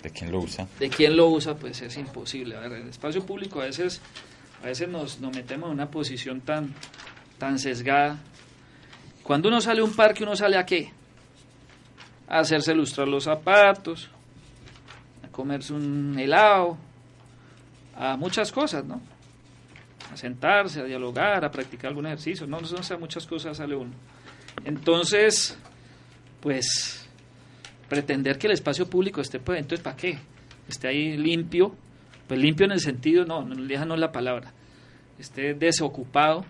de quién lo usa de quién lo usa pues es imposible. A ver el espacio público a veces a veces nos, nos metemos en una posición tan tan sesgada. Cuando uno sale a un parque uno sale a qué a hacerse lustrar los zapatos, a comerse un helado, a muchas cosas, ¿no? A sentarse, a dialogar, a practicar algún ejercicio, no, no sé, muchas cosas sale uno. Entonces, pues, pretender que el espacio público esté, pues, entonces, ¿para qué? Esté ahí limpio, pues limpio en el sentido, no, no, no la palabra, esté desocupado,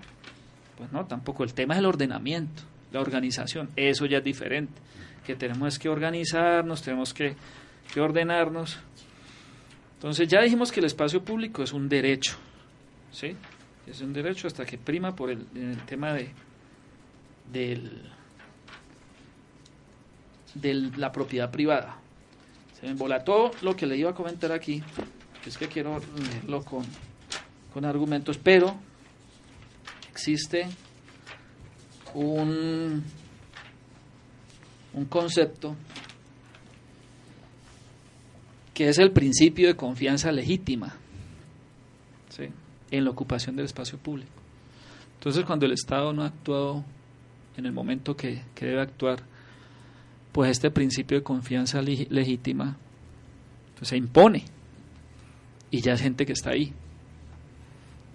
pues no, tampoco. El tema es el ordenamiento, la organización, eso ya es diferente que tenemos que organizarnos, tenemos que, ordenarnos. Entonces ya dijimos que el espacio público es un derecho, ¿sí? Es un derecho hasta que prima por el, tema de del, de la propiedad privada. Se me embolató lo que le iba a comentar aquí, que es que quiero leerlo con, con argumentos, pero existe un un concepto que es el principio de confianza legítima en la ocupación del espacio público. Entonces, cuando el Estado no ha actuado en el momento que, debe actuar, pues este principio de confianza legítima pues, se impone y ya es gente que está ahí.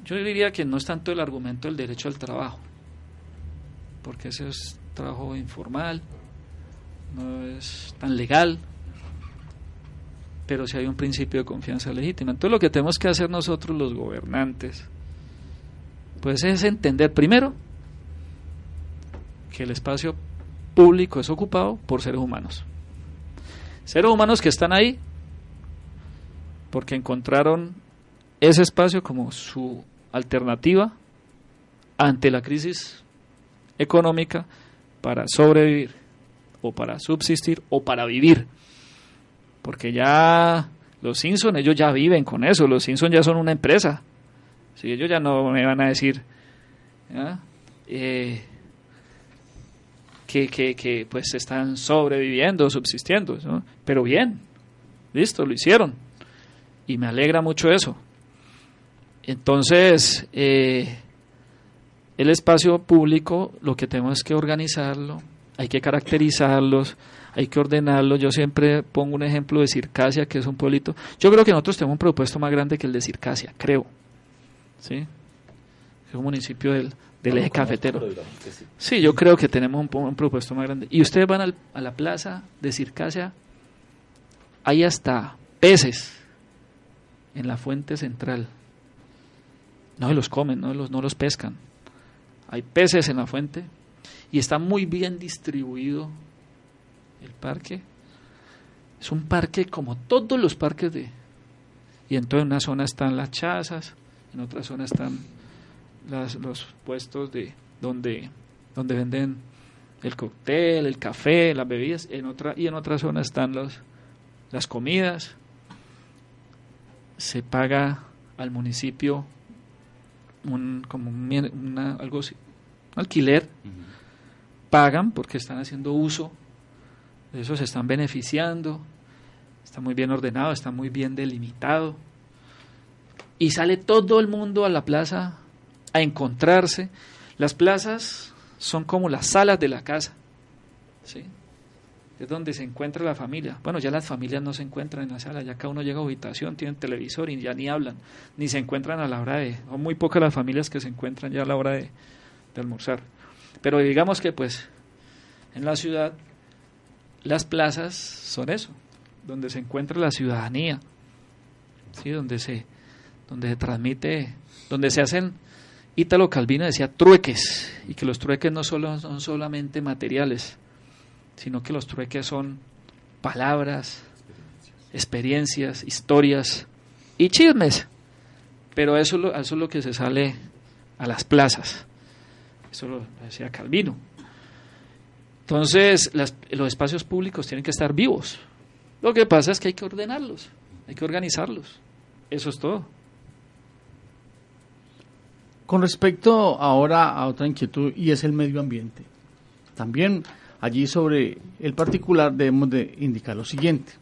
Yo diría que no es tanto el argumento del derecho al trabajo, porque ese es trabajo informal, no es tan legal, pero si hay un principio de confianza legítima. Entonces lo que tenemos que hacer nosotros los gobernantes, pues es entender primero que el espacio público es ocupado por seres humanos. Seres humanos que están ahí porque encontraron ese espacio como su alternativa ante la crisis económica para sobrevivir o para subsistir o para vivir. Porque ya los Simpson, ellos ya viven con eso, los Simpson ya son una empresa. si ellos ya no me van a decir eh, que, que, que, pues están sobreviviendo, subsistiendo, pero bien, listo, lo hicieron. Y me alegra mucho eso. Entonces, eh, el espacio público lo que tenemos que organizarlo hay que caracterizarlos, hay que ordenarlos. Yo siempre pongo un ejemplo de Circasia, que es un pueblito. Yo creo que nosotros tenemos un presupuesto más grande que el de Circasia, creo. ¿Sí? Es un municipio del, eje cafetero. Sí. yo creo que tenemos un, un presupuesto más grande. Y ustedes van a la plaza de Circasia, hay hasta peces en la fuente central. No se los comen, no los, no los pescan. Hay peces en la fuente y está muy bien distribuido el parque. Es un parque como todos los parques de... Y entonces en una zona están las chazas, en otra zona están las, los puestos de donde, donde venden el cóctel, el café, las bebidas, en otra, y en otra zona están los, las comidas. Se paga al municipio un, como una, algo así, alquiler pagan porque están haciendo uso de eso, se están beneficiando, está muy bien ordenado, está muy bien delimitado. Y sale todo el mundo a la plaza a encontrarse. Las plazas son como las salas de la casa. ¿sí? Es donde se encuentra la familia. Bueno, ya las familias no se encuentran en la sala, ya cada uno llega a habitación, tienen televisor y ya ni hablan, ni se encuentran a la hora de... Son muy pocas las familias que se encuentran ya a la hora de almorzar. Pero digamos que pues en la ciudad las plazas son eso, donde se encuentra la ciudadanía, ¿sí? donde, se, donde se transmite, donde se hacen, Ítalo Calvino decía trueques, y que los trueques no solo, son solamente materiales, sino que los trueques son palabras, experiencias, historias y chismes. Pero eso, eso es lo que se sale a las plazas. Eso lo decía Calvino. Entonces, los espacios públicos tienen que estar vivos. Lo que pasa es que hay que ordenarlos, hay que organizarlos. Eso es todo. Con respecto ahora a otra inquietud y es el medio ambiente. También allí sobre el particular debemos de indicar lo siguiente.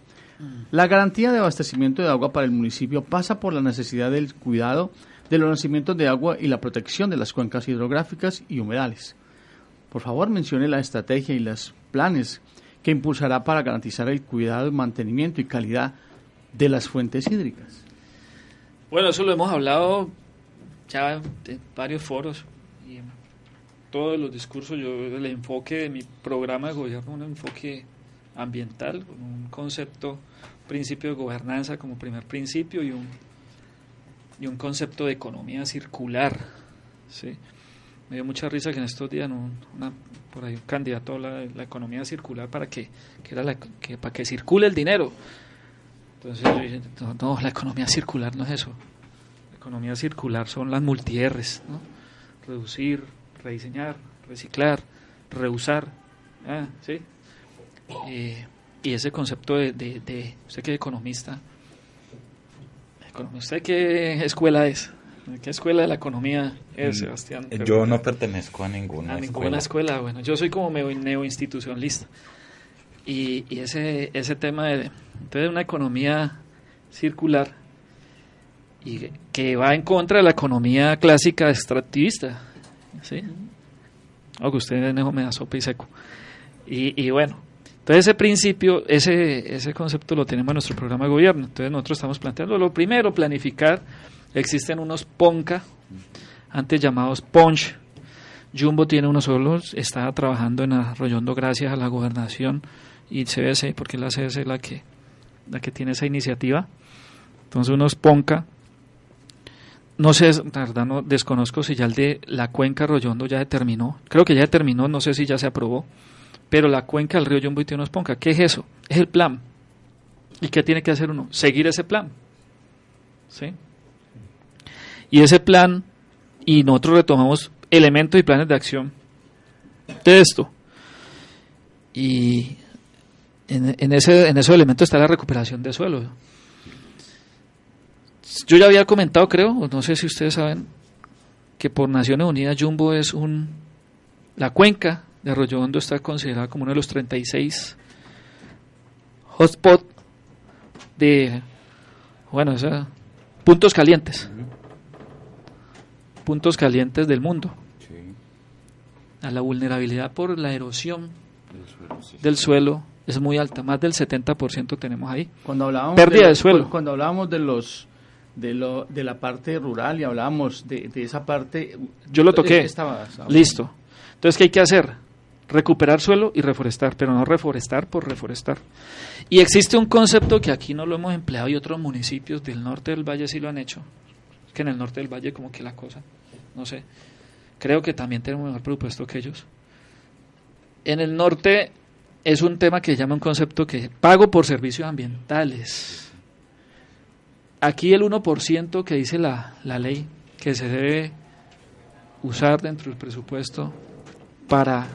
La garantía de abastecimiento de agua para el municipio pasa por la necesidad del cuidado de los nacimientos de agua y la protección de las cuencas hidrográficas y humedales. Por favor, mencione la estrategia y los planes que impulsará para garantizar el cuidado, mantenimiento y calidad de las fuentes hídricas. Bueno, eso lo hemos hablado ya en varios foros y en todos los discursos. Yo el enfoque de mi programa de gobierno, un enfoque ambiental, un concepto, principio de gobernanza como primer principio y un, y un concepto de economía circular. ¿sí? Me dio mucha risa que en estos días por ahí un candidato habla de la economía circular para que, que era la, que, para que circule el dinero. Entonces yo dije, no, la economía circular no es eso. La economía circular son las multierres, ¿no? Reducir, rediseñar, reciclar, reusar. Ah, ¿sí? Eh, y ese concepto de, de, usted que es economista, ¿usted qué escuela es? ¿Qué escuela de la economía es, mm, Sebastián? Yo no pertenezco a ninguna, a ninguna escuela. Bueno, yo soy como neoinstitucionalista. Y, y ese, ese tema de, entonces, una economía circular y que va en contra de la economía clásica extractivista. ¿sí? Aunque usted me da sopa y seco. Y, y bueno, entonces ese principio, ese, ese concepto lo tenemos en nuestro programa de gobierno. Entonces nosotros estamos planteando lo primero, planificar. Existen unos PONCA, antes llamados PONCH. Jumbo tiene unos solos, está trabajando en Arroyondo gracias a la gobernación y CBC, porque la CBC es la que, la que tiene esa iniciativa. Entonces unos PONCA. No sé, la verdad no desconozco si ya el de la cuenca Arroyondo ya determinó. Creo que ya determinó, no sé si ya se aprobó pero la cuenca del río Yumbo y Tío Ponca, ¿qué es eso? Es el plan. ¿Y qué tiene que hacer uno? Seguir ese plan. ¿Sí? Y ese plan, y nosotros retomamos elementos y planes de acción de esto. Y en, ese, en esos elementos está la recuperación de suelo. Yo ya había comentado, creo, no sé si ustedes saben, que por Naciones Unidas Jumbo es un la cuenca de Arroyo Hondo está considerada como uno de los 36 hotspot de, bueno, puntos calientes. Puntos calientes del mundo. A la vulnerabilidad por la erosión del suelo es muy alta, más del 70% tenemos ahí. Cuando hablábamos pérdida de, suelo. Cuando hablábamos de los de, lo, de la parte rural y hablábamos de, esa parte. Yo lo toqué. Listo. Entonces, ¿qué hay que hacer? Recuperar suelo y reforestar, pero no reforestar por reforestar. Y existe un concepto que aquí no lo hemos empleado y otros municipios del norte del valle sí lo han hecho. Que en el norte del valle como que la cosa, no sé, creo que también tenemos mejor presupuesto que ellos. En el norte es un tema que llama un concepto que pago por servicios ambientales. Aquí el 1% que dice la, la ley que se debe usar dentro del presupuesto para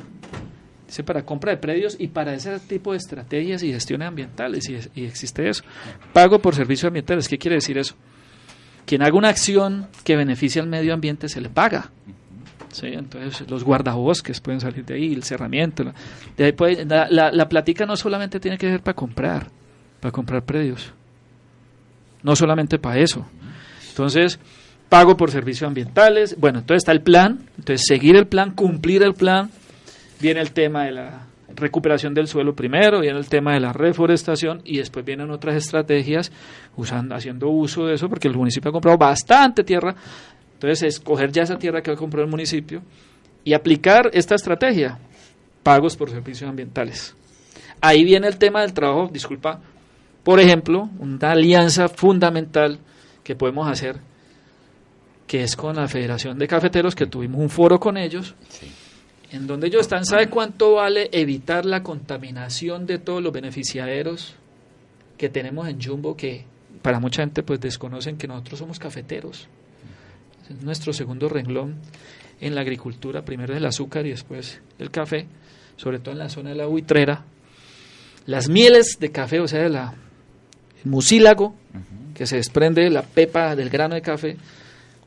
para compra de predios y para ese tipo de estrategias y gestiones ambientales, y, existe eso. Pago por servicios ambientales, ¿qué quiere decir eso? Quien haga una acción que beneficie al medio ambiente se le paga. ¿sí? Entonces los guardabosques pueden salir de ahí, el cerramiento. De ahí la, la, la platica no solamente tiene que ser para comprar, para comprar predios. No solamente para eso. Entonces, pago por servicios ambientales. Bueno, entonces está el plan. Entonces, seguir el plan, cumplir el plan, viene el tema de la recuperación del suelo primero, viene el tema de la reforestación y después vienen otras estrategias usando, haciendo uso de eso, porque el municipio ha comprado bastante tierra, entonces escoger ya esa tierra que ha comprado el municipio y aplicar esta estrategia, pagos por servicios ambientales. Ahí viene el tema del trabajo, disculpa, por ejemplo, una alianza fundamental que podemos hacer, que es con la Federación de Cafeteros, que tuvimos un foro con ellos en donde ellos están, ¿sabe cuánto vale evitar la contaminación de todos los beneficiaderos que tenemos en Jumbo? Que para mucha gente pues desconocen que nosotros somos cafeteros. Es nuestro segundo renglón en la agricultura, primero el azúcar y después el café. sobre todo en la zona de la buitrera, las mieles de café, o sea, la, el mucílago, que se desprende de la pepa del grano de café,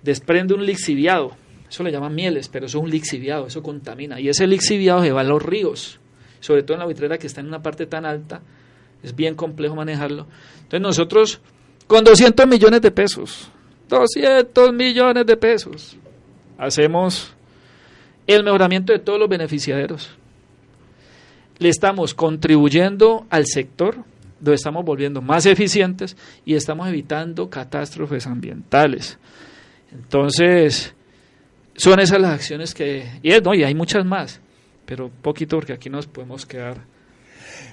desprende un lixiviado. Eso le llaman mieles, pero eso es un lixiviado, eso contamina. Y ese lixiviado se va a los ríos, sobre todo en la buitrera que está en una parte tan alta, es bien complejo manejarlo. Entonces nosotros, con 200 millones de pesos, 200 millones de pesos, hacemos el mejoramiento de todos los beneficiarios. Le estamos contribuyendo al sector, lo estamos volviendo más eficientes y estamos evitando catástrofes ambientales. Entonces, son esas las acciones que... Y, no, y hay muchas más, pero poquito porque aquí nos podemos quedar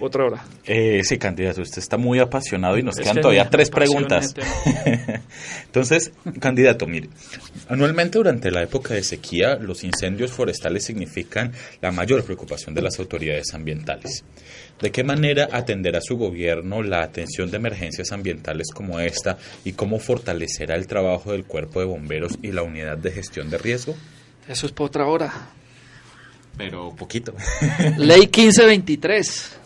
otra hora. Eh, sí, candidato, usted está muy apasionado y nos quedan todavía tres preguntas. *laughs* Entonces, candidato, mire, anualmente durante la época de sequía, los incendios forestales significan la mayor preocupación de las autoridades ambientales. ¿De qué manera atenderá su gobierno la atención de emergencias ambientales como esta y cómo fortalecerá el trabajo del cuerpo de bomberos y la unidad de gestión de riesgo? Eso es por otra hora. Pero poquito. Ley 1523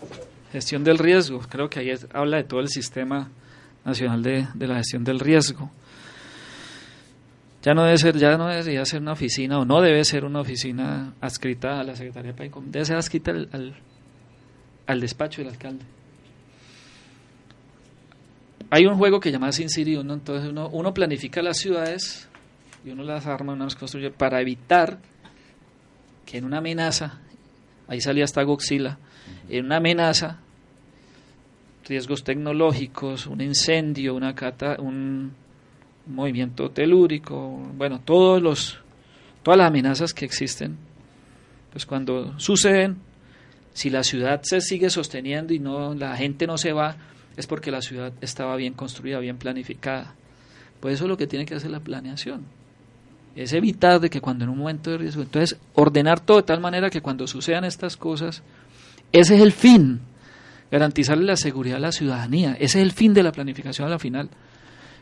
gestión del riesgo. Creo que ahí habla de todo el sistema nacional de, la gestión del riesgo. Ya no debe ser, ya no debería ser una oficina o no debe ser una oficina adscrita a la Secretaría de PAICOM, debe ser adscrita al, al, despacho del alcalde. Hay un juego que llama Sin City uno, entonces uno, uno planifica las ciudades y uno las arma, uno las construye para evitar que en una amenaza, ahí salía hasta Goxila, en una amenaza riesgos tecnológicos, un incendio, una cata, un movimiento telúrico, bueno, todos los, todas las amenazas que existen, pues cuando suceden, si la ciudad se sigue sosteniendo y no la gente no se va, es porque la ciudad estaba bien construida, bien planificada. Pues eso es lo que tiene que hacer la planeación. Es evitar de que cuando en un momento de riesgo, entonces ordenar todo de tal manera que cuando sucedan estas cosas, ese es el fin garantizarle la seguridad a la ciudadanía. Ese es el fin de la planificación a la final.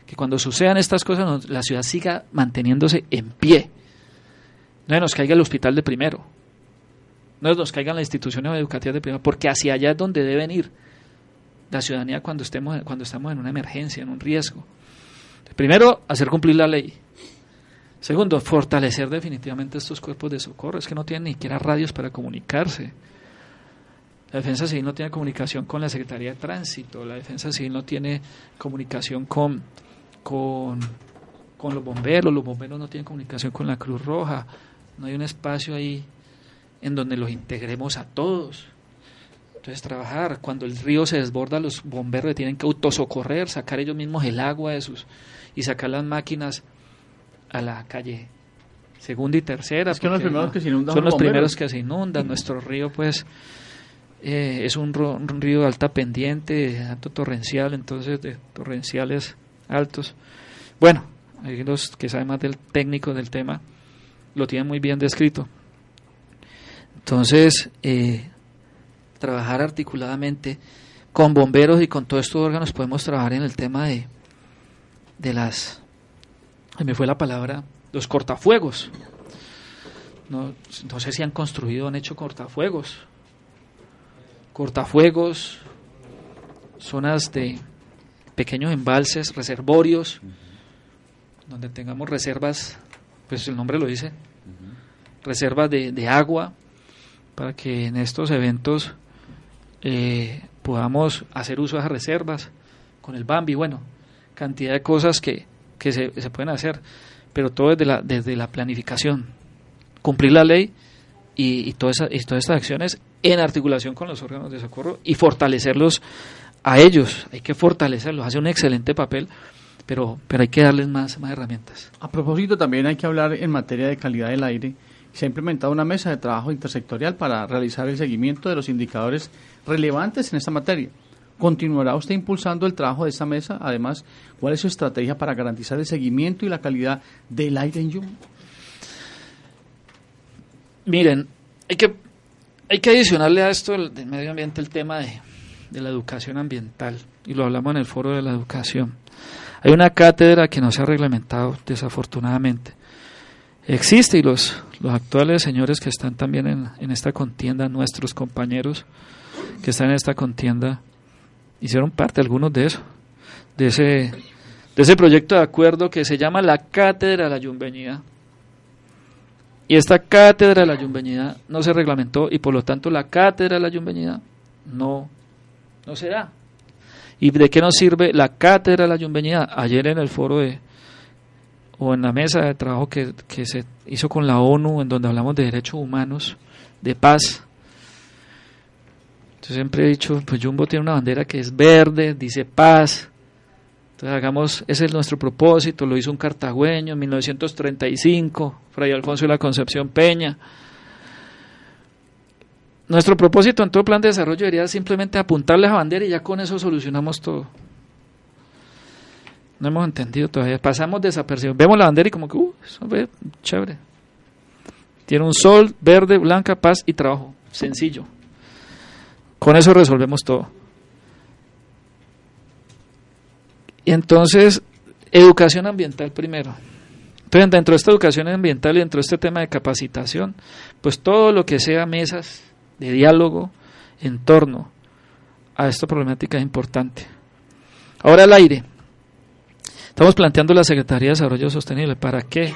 Que cuando sucedan estas cosas, la ciudad siga manteniéndose en pie. No nos caiga el hospital de primero. No nos caigan las instituciones educativas de primero, porque hacia allá es donde deben ir la ciudadanía cuando, estemos, cuando estamos en una emergencia, en un riesgo. Primero, hacer cumplir la ley. Segundo, fortalecer definitivamente estos cuerpos de socorro. Es que no tienen ni siquiera radios para comunicarse. La defensa civil no tiene comunicación con la Secretaría de Tránsito, la defensa civil no tiene comunicación con, con, los bomberos, los bomberos no tienen comunicación con la Cruz Roja, no hay un espacio ahí en donde los integremos a todos. Entonces trabajar, cuando el río se desborda, los bomberos tienen que autosocorrer, sacar ellos mismos el agua de sus y sacar las máquinas a la calle segunda y tercera. son los primeros que se inundan. Son los primeros que se inundan. Nuestro río, pues, eh, es un, río de alta pendiente, alto torrencial, entonces de torrenciales altos. Bueno, hay los que saben más del técnico del tema lo tienen muy bien descrito. Entonces, eh, trabajar articuladamente con bomberos y con todos estos órganos podemos trabajar en el tema de, de las, me fue la palabra, los cortafuegos. No, no sé si han construido, han hecho cortafuegos cortafuegos, zonas de pequeños embalses, reservorios, donde tengamos reservas, pues el nombre lo dice, reservas de, agua, para que en estos eventos eh, podamos hacer uso de esas reservas con el Bambi, bueno, cantidad de cosas que, que se, se, pueden hacer, pero todo desde la, desde la planificación, cumplir la ley y, y, todas y todas estas acciones en articulación con los órganos de socorro y fortalecerlos a ellos. Hay que fortalecerlos, hace un excelente papel, pero, pero hay que darles más, más herramientas. A propósito, también hay que hablar en materia de calidad del aire. Se ha implementado una mesa de trabajo intersectorial para realizar el seguimiento de los indicadores relevantes en esta materia. ¿Continuará usted impulsando el trabajo de esta mesa? Además, ¿cuál es su estrategia para garantizar el seguimiento y la calidad del aire en Yum? Miren, hay que hay que adicionarle a esto del, medio ambiente el tema de, la educación ambiental, y lo hablamos en el foro de la educación. Hay una cátedra que no se ha reglamentado, desafortunadamente. existe y los, los actuales señores que están también en, en esta contienda, nuestros compañeros que están en esta contienda, hicieron parte algunos de eso, de ese, de ese proyecto de acuerdo que se llama la Cátedra de la Yumbeñida. Y esta Cátedra de la Yumbeñida no se reglamentó y por lo tanto la Cátedra de la Yumbeñida no, no se da. ¿Y de qué nos sirve la Cátedra de la Yumbeñida? Ayer en el foro de, o en la mesa de trabajo que, que se hizo con la ONU, en donde hablamos de derechos humanos, de paz, yo siempre he dicho, pues Jumbo tiene una bandera que es verde, dice paz. Entonces hagamos, ese es nuestro propósito, lo hizo un cartagüeño en 1935, Fray Alfonso de la Concepción Peña. Nuestro propósito en todo plan de desarrollo debería simplemente apuntarle a la bandera y ya con eso solucionamos todo. No hemos entendido todavía. Pasamos desapercibidos. Vemos la bandera y como que, uh, eso ve chévere. Tiene un sol, verde, blanca, paz y trabajo. Sencillo. Con eso resolvemos todo. Y entonces, educación ambiental primero. Entonces, dentro de esta educación ambiental y dentro de este tema de capacitación, pues todo lo que sea mesas de diálogo en torno a esta problemática es importante. Ahora el aire. Estamos planteando la Secretaría de Desarrollo Sostenible. ¿Para qué?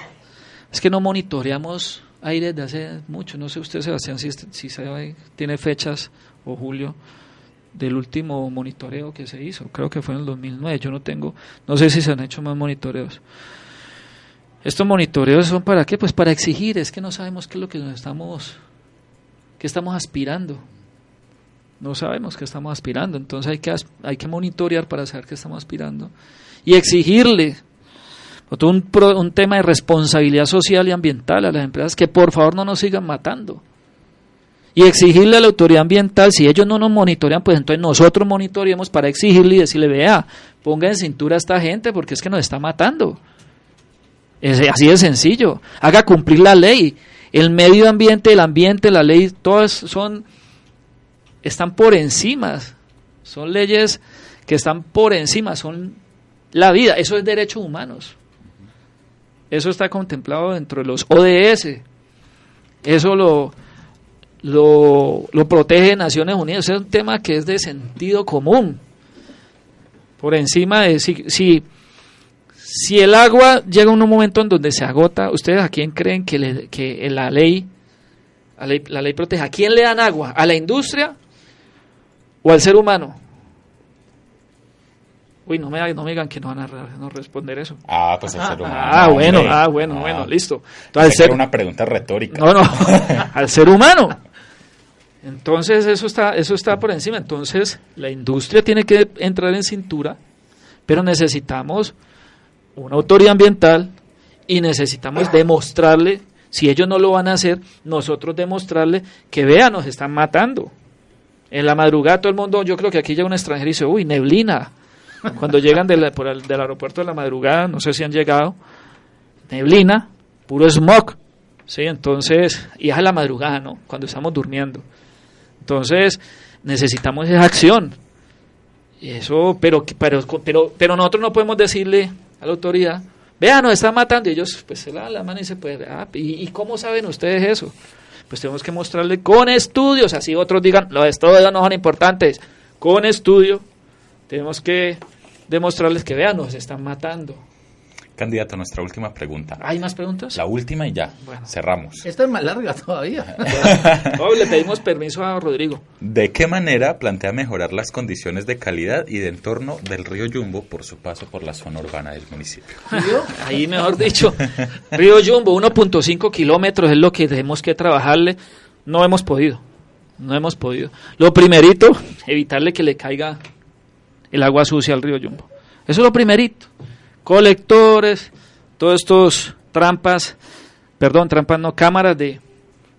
Es que no monitoreamos aire desde hace mucho. No sé usted, Sebastián, si, si sabe, tiene fechas o julio del último monitoreo que se hizo. Creo que fue en el 2009. Yo no tengo, no sé si se han hecho más monitoreos. Estos monitoreos son para qué? Pues para exigir. Es que no sabemos qué es lo que nos estamos, qué estamos aspirando. No sabemos qué estamos aspirando. Entonces hay que, hay que monitorear para saber qué estamos aspirando y exigirle un, un tema de responsabilidad social y ambiental a las empresas que por favor no nos sigan matando y exigirle a la autoridad ambiental, si ellos no nos monitorean, pues entonces nosotros monitoreemos para exigirle y decirle, vea, ponga en cintura a esta gente porque es que nos está matando. Es así de sencillo. Haga cumplir la ley. El medio ambiente, el ambiente, la ley, todas son, están por encima. Son leyes que están por encima, son la vida. Eso es derechos humanos. Eso está contemplado dentro de los ODS. Eso lo, lo, lo protege Naciones Unidas. Es un tema que es de sentido común. Por encima de si, si, si el agua llega a un momento en donde se agota, ¿ustedes a quién creen que, le, que la ley, la ley, la ley protege? ¿A quién le dan agua? ¿A la industria o al ser humano? Uy, no me, no me digan que no van a no responder eso. Ah, pues el ser *laughs* humano. Ah, bueno, ah, bueno, ah. bueno, listo. Entonces, ser, una pregunta retórica. No, no, *laughs* al ser humano. Entonces eso está, eso está por encima. Entonces la industria tiene que entrar en cintura, pero necesitamos una autoridad ambiental y necesitamos demostrarle, si ellos no lo van a hacer, nosotros demostrarle que vean, nos están matando. En la madrugada todo el mundo, yo creo que aquí llega un extranjero y dice, uy, neblina. Cuando llegan por el, del aeropuerto de la madrugada, no sé si han llegado, neblina, puro smog. Sí, entonces, y es a la madrugada, ¿no? Cuando estamos durmiendo. Entonces, necesitamos esa acción. Eso, pero, pero, pero, pero nosotros no podemos decirle a la autoridad, vean, nos están matando. Y ellos, pues, se la, la mano y se puede, ah, ¿y, cómo saben ustedes eso? Pues tenemos que mostrarle con estudios, así otros digan, los estudios no son importantes. Con estudio, tenemos que demostrarles que, vean, nos están matando. Candidato, nuestra última pregunta. ¿Hay más preguntas? La última y ya. Cerramos. Esta es más larga todavía. *laughs* le *laughs* pedimos permiso a Rodrigo. ¿De qué manera plantea mejorar las condiciones de calidad y de entorno del río Yumbo por su paso por la zona urbana del municipio? Ahí mejor dicho. Río Yumbo, 1.5 kilómetros es lo que tenemos que trabajarle. No hemos podido. No hemos podido. Lo primerito, evitarle que le caiga el agua sucia al río Yumbo. Eso es lo primerito colectores, todos estos trampas, perdón, trampas no, cámaras de,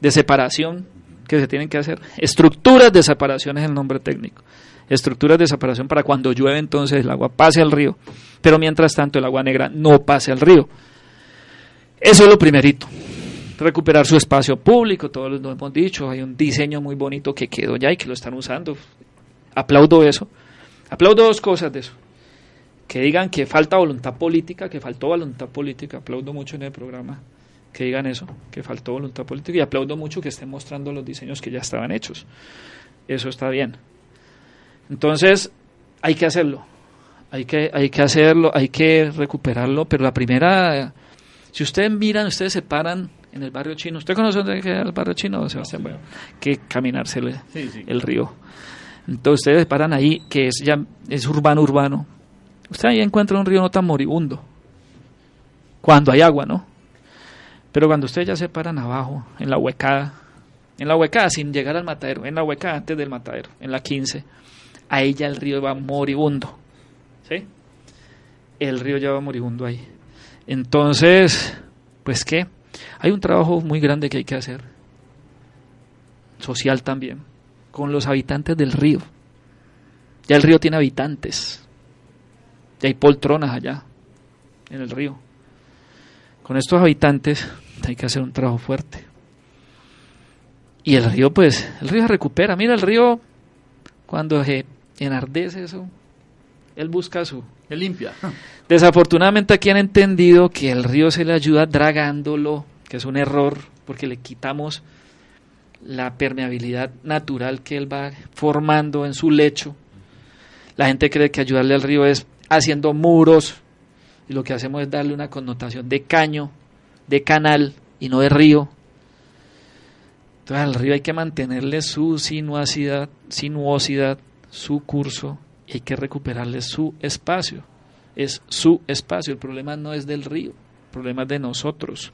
de separación que se tienen que hacer, estructuras de separación es el nombre técnico, estructuras de separación para cuando llueve entonces el agua pase al río, pero mientras tanto el agua negra no pase al río. Eso es lo primerito. Recuperar su espacio público, todos lo hemos dicho, hay un diseño muy bonito que quedó ya y que lo están usando. Aplaudo eso. Aplaudo dos cosas de eso que digan que falta voluntad política, que faltó voluntad política, aplaudo mucho en el programa, que digan eso, que faltó voluntad política y aplaudo mucho que estén mostrando los diseños que ya estaban hechos. Eso está bien. Entonces, hay que hacerlo. Hay que, hay que hacerlo, hay que recuperarlo, pero la primera, si ustedes miran, ustedes se paran en el barrio chino. ¿Usted conoce dónde queda el barrio chino, Sebastián? Bueno, que caminarse el río. Entonces ustedes se paran ahí, que es ya es urbano, urbano. Usted ahí encuentra un río no tan moribundo. Cuando hay agua, ¿no? Pero cuando ustedes ya se paran abajo, en la huecada, en la huecada sin llegar al matadero, en la huecada antes del matadero, en la 15, ahí ya el río va moribundo. ¿Sí? El río ya va moribundo ahí. Entonces, pues qué, hay un trabajo muy grande que hay que hacer, social también, con los habitantes del río. Ya el río tiene habitantes, ya hay poltronas allá, en el río. Con estos habitantes hay que hacer un trabajo fuerte. Y el río, pues, el río se recupera. Mira, el río, cuando se enardece eso, él busca su... Él limpia. Desafortunadamente aquí han entendido que el río se le ayuda dragándolo, que es un error, porque le quitamos la permeabilidad natural que él va formando en su lecho. La gente cree que ayudarle al río es haciendo muros, y lo que hacemos es darle una connotación de caño, de canal y no de río. Entonces al río hay que mantenerle su sinuosidad, sinuosidad, su curso y hay que recuperarle su espacio. Es su espacio, el problema no es del río, el problema es de nosotros.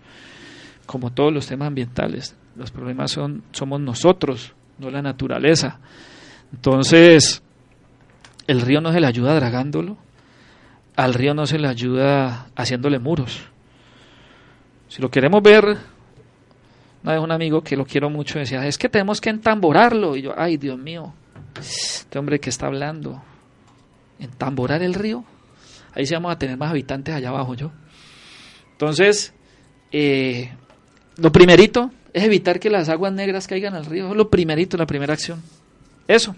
Como todos los temas ambientales, los problemas son somos nosotros, no la naturaleza. Entonces, el río no se le ayuda dragándolo, al río no se le ayuda haciéndole muros. Si lo queremos ver, una vez un amigo que lo quiero mucho decía, es que tenemos que entamborarlo. Y yo, ay Dios mío, este hombre que está hablando, entamborar el río. Ahí sí vamos a tener más habitantes allá abajo yo. Entonces, eh, lo primerito es evitar que las aguas negras caigan al río. Lo primerito, la primera acción. Eso.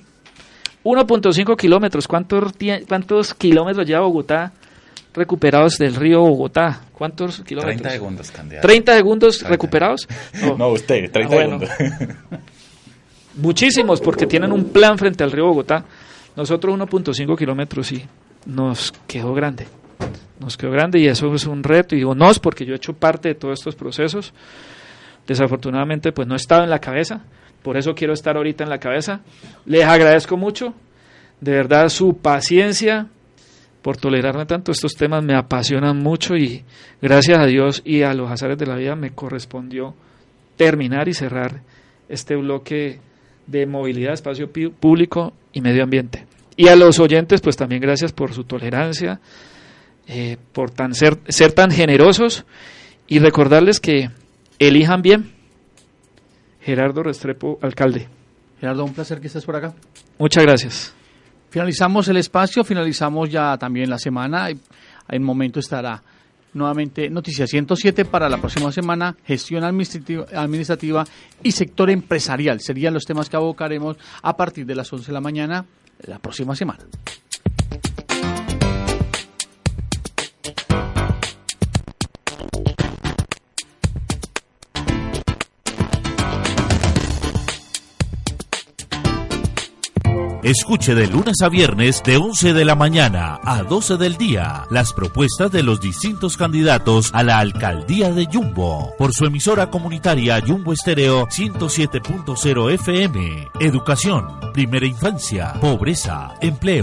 1.5 kilómetros. ¿Cuántos, ¿Cuántos kilómetros lleva Bogotá recuperados del río Bogotá? ¿Cuántos kilómetros? 30 segundos, candidato. ¿30 segundos recuperados? *laughs* No, usted, 30 ah, segundos. *laughs* Muchísimos, porque tienen un plan frente al río Bogotá. Nosotros 1.5 kilómetros y nos quedó grande. Nos quedó grande y eso es un reto. Y digo nos, porque yo he hecho parte de todos estos procesos. Desafortunadamente, pues no he estado en la cabeza por eso quiero estar ahorita en la cabeza. Les agradezco mucho, de verdad, su paciencia por tolerarme tanto. Estos temas me apasionan mucho y gracias a Dios y a los azares de la vida me correspondió terminar y cerrar este bloque de movilidad, espacio público y medio ambiente. Y a los oyentes, pues también gracias por su tolerancia, eh, por tan ser, ser tan generosos y recordarles que elijan bien Gerardo Restrepo, alcalde. Gerardo, un placer que estés por acá. Muchas gracias. Finalizamos el espacio, finalizamos ya también la semana. En momento estará nuevamente Noticia 107 para la próxima semana, gestión administrativa, administrativa y sector empresarial. Serían los temas que abocaremos a partir de las 11 de la mañana la próxima semana. Escuche de lunes a viernes de 11 de la mañana a 12 del día las propuestas de los distintos candidatos a la alcaldía de Yumbo por su emisora comunitaria Yumbo Estéreo 107.0 FM. Educación, primera infancia, pobreza, empleo.